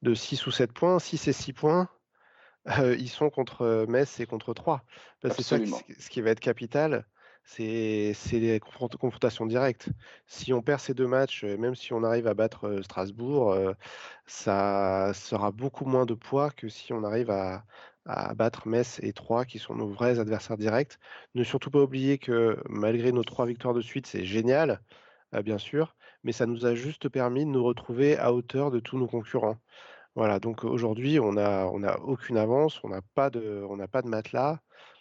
de 6 ou 7 points. 6 et 6 points, [laughs] ils sont contre Metz et contre 3. Bah, c'est ça ce qui va être capital, c'est les confrontations directes. Si on perd ces deux matchs, même si on arrive à battre Strasbourg, ça sera beaucoup moins de poids que si on arrive à, à battre Metz et Troyes, qui sont nos vrais adversaires directs. Ne surtout pas oublier que malgré nos trois victoires de suite, c'est génial, euh, bien sûr, mais ça nous a juste permis de nous retrouver à hauteur de tous nos concurrents. Voilà, donc aujourd'hui, on n'a on a aucune avance, on n'a pas, de, on pas de matelas,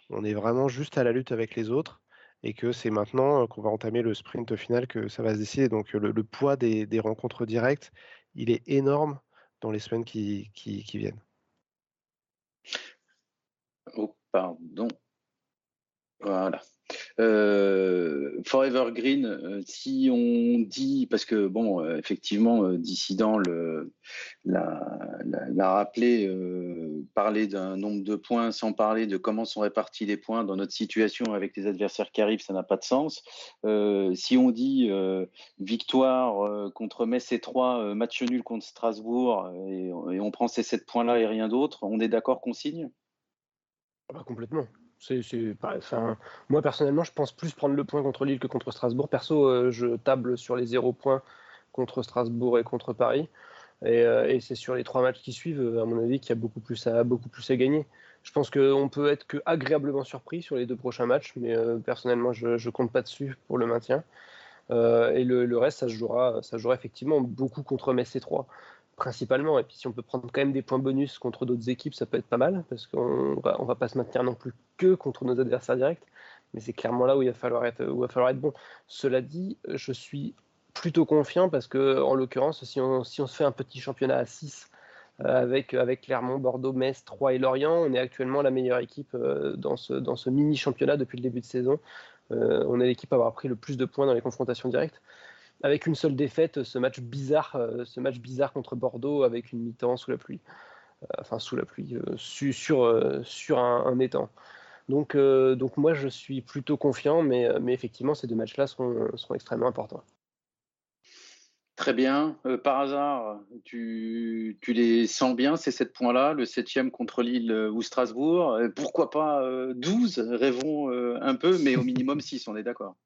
on est vraiment juste à la lutte avec les autres et que c'est maintenant qu'on va entamer le sprint final que ça va se décider. Donc le, poids des, rencontres directes, il est énorme dans les semaines qui viennent. Oh, pardon. Voilà. Euh, Forever Green, euh, si on dit, parce que bon, euh, effectivement, Dissident l'a rappelé, parler d'un nombre de points sans parler de comment sont répartis les points dans notre situation avec les adversaires qui arrivent, ça n'a pas de sens. si on dit victoire contre Metz et 3, match nul contre Strasbourg, et, et on prend ces 7 points-là et rien d'autre, on est d'accord qu'on signe? Ah bah, complètement. C'est, moi personnellement, je pense plus prendre le point contre Lille que contre Strasbourg. Perso, euh, je table sur les zéro points contre Strasbourg et contre Paris. Et, euh, c'est sur les trois matchs qui suivent, à mon avis, qu'il y a beaucoup plus à, beaucoup plus à gagner. Je pense qu'on peut être que agréablement surpris sur les deux prochains matchs, mais euh, personnellement, je ne compte pas dessus pour le maintien. et le, reste, ça se, jouera, ça jouera effectivement beaucoup contre Metz et 3 principalement. Et puis si on peut prendre quand même des points bonus contre d'autres équipes, ça peut être pas mal, parce qu'on va, va pas se maintenir non plus que contre nos adversaires directs. Mais c'est clairement là où il va falloir être, bon. Cela dit, je suis plutôt confiant parce que, en l'occurrence, si on, si on se fait un petit championnat à 6 euh, avec, Clermont, Bordeaux, Metz, Troyes et Lorient, on est actuellement la meilleure équipe euh, dans ce, dans ce mini championnat depuis le début de saison. Euh, on est l'équipe à avoir pris le plus de points dans les confrontations directes avec une seule défaite, ce match bizarre, euh, ce match bizarre contre Bordeaux avec une mi-temps sous la pluie, euh, enfin sous la pluie, euh, sur, un, étang. Donc, donc moi je suis plutôt confiant, mais, effectivement ces deux matchs-là seront, extrêmement importants. Très bien. par hasard, tu, les sens bien, ces sept points-là, le septième contre Lille ou Strasbourg? Pourquoi pas 12 Rêvons un peu, mais au minimum 6, on est d'accord.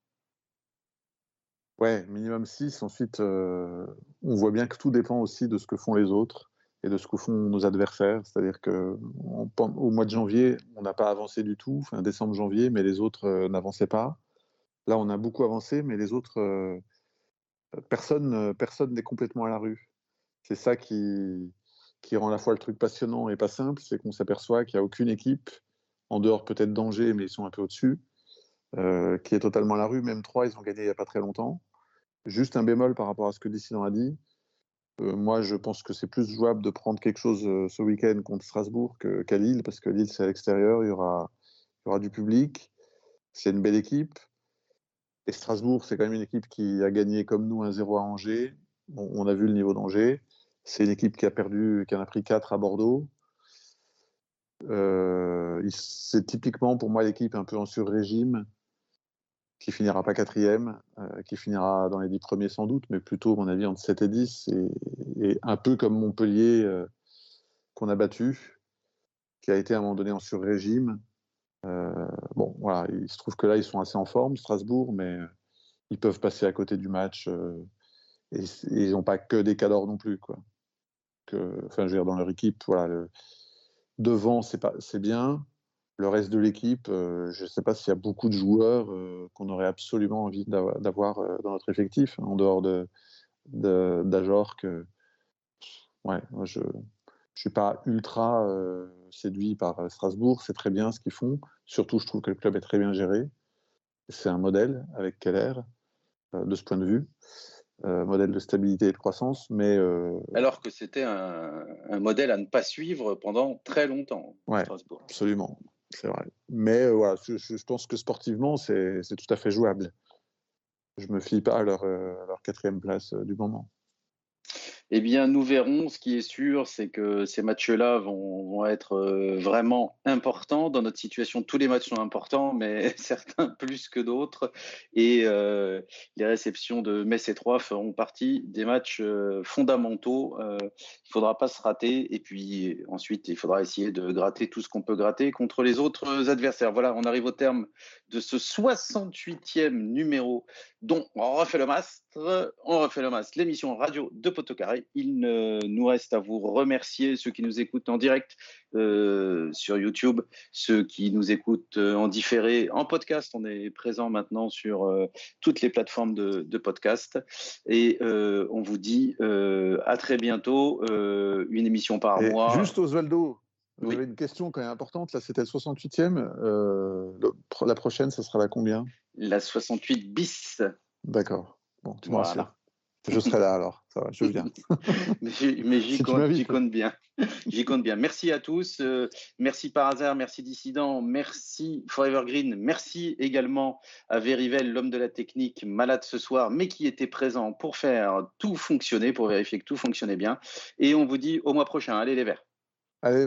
Ouais, minimum 6. Ensuite, euh, on voit bien que tout dépend aussi de ce que font les autres et de ce que font nos adversaires. C'est-à-dire qu'au mois de janvier, on n'a pas avancé du tout, enfin décembre-janvier, mais les autres euh, n'avançaient pas. Là, on a beaucoup avancé, mais les autres, euh, personne personne n'est complètement à la rue. C'est ça qui, qui rend à la fois le truc passionnant et pas simple, c'est qu'on s'aperçoit qu'il n'y a aucune équipe, en dehors peut-être d'Angers, mais ils sont un peu au-dessus, euh, qui est totalement la rue. Même trois, ils ont gagné il n'y a pas très longtemps. Juste un bémol par rapport à ce que Dissident a dit. Euh, moi, je pense que c'est plus jouable de prendre quelque chose euh, ce week-end contre Strasbourg qu'à Lille, parce que Lille, c'est à l'extérieur, il y aura, il y aura du public. C'est une belle équipe. Et Strasbourg, c'est quand même une équipe qui a gagné comme nous un 0 à Angers. on a vu le niveau d'Angers. C'est une équipe qui a perdu, qui en a pris 4 à Bordeaux. c'est typiquement pour moi l'équipe un peu en sur-régime qui finira pas quatrième, euh, qui finira dans les dix premiers sans doute, mais plutôt, à mon avis, entre 7 et 10, et, un peu comme Montpellier euh, qu'on a battu, qui a été à un moment donné en sur-régime. Euh, bon, voilà, il se trouve que là, ils sont assez en forme, Strasbourg, mais ils peuvent passer à côté du match, et, ils n'ont pas que des cadors non plus, quoi. Enfin, je veux dire, dans leur équipe, voilà, le, devant, c'est bien, le reste de l'équipe, euh, je ne sais pas s'il y a beaucoup de joueurs euh, qu'on aurait absolument envie d'avoir euh, dans notre effectif, en dehors de, d'Ajor. Que... Ouais, moi je ne suis pas ultra séduit par Strasbourg. C'est très bien ce qu'ils font. Surtout, je trouve que le club est très bien géré. C'est un modèle avec Keller, de ce point de vue. modèle de stabilité et de croissance, mais alors que c'était un, modèle à ne pas suivre pendant très longtemps. Ouais, absolument. C'est vrai. Mais voilà, je, pense que sportivement, c'est tout à fait jouable. Je me fie pas à leur, à leur quatrième place du moment. Eh bien, nous verrons. Ce qui est sûr, c'est que ces matchs-là vont, être euh, vraiment importants. Dans notre situation, tous les matchs sont importants, mais [laughs] certains plus que d'autres. Et euh, les réceptions de Metz et Troyes feront partie des matchs euh, fondamentaux. il ne faudra pas se rater. Et puis ensuite, il faudra essayer de gratter tout ce qu'on peut gratter contre les autres adversaires. Voilà, on arrive au terme de ce 68e numéro dont on refait le masque. On refait le masque, l'émission radio de Potocaré. Il nous reste à vous remercier, ceux qui nous écoutent en direct euh, sur YouTube, ceux qui nous écoutent euh, en différé, en podcast. On est présent maintenant sur euh, toutes les plateformes de, podcast. Et on vous dit à très bientôt, une émission par mois. Juste Osvaldo, vous une question quand même importante. Là, c'était le 68e. la prochaine, ça sera la combien? La 68 bis. D'accord. Bon, tu voilà. [laughs] Je serai là alors, ça va, je viens. [laughs] mais j'y compte, bien. [laughs] J'y compte bien. Merci à tous. Euh, merci par hasard, merci Dissident, merci Forever Green, merci également à Verivel, l'homme de la technique, malade ce soir, mais qui était présent pour faire tout fonctionner, pour vérifier que tout fonctionnait bien. Et on vous dit au mois prochain. Allez les verts. Allez.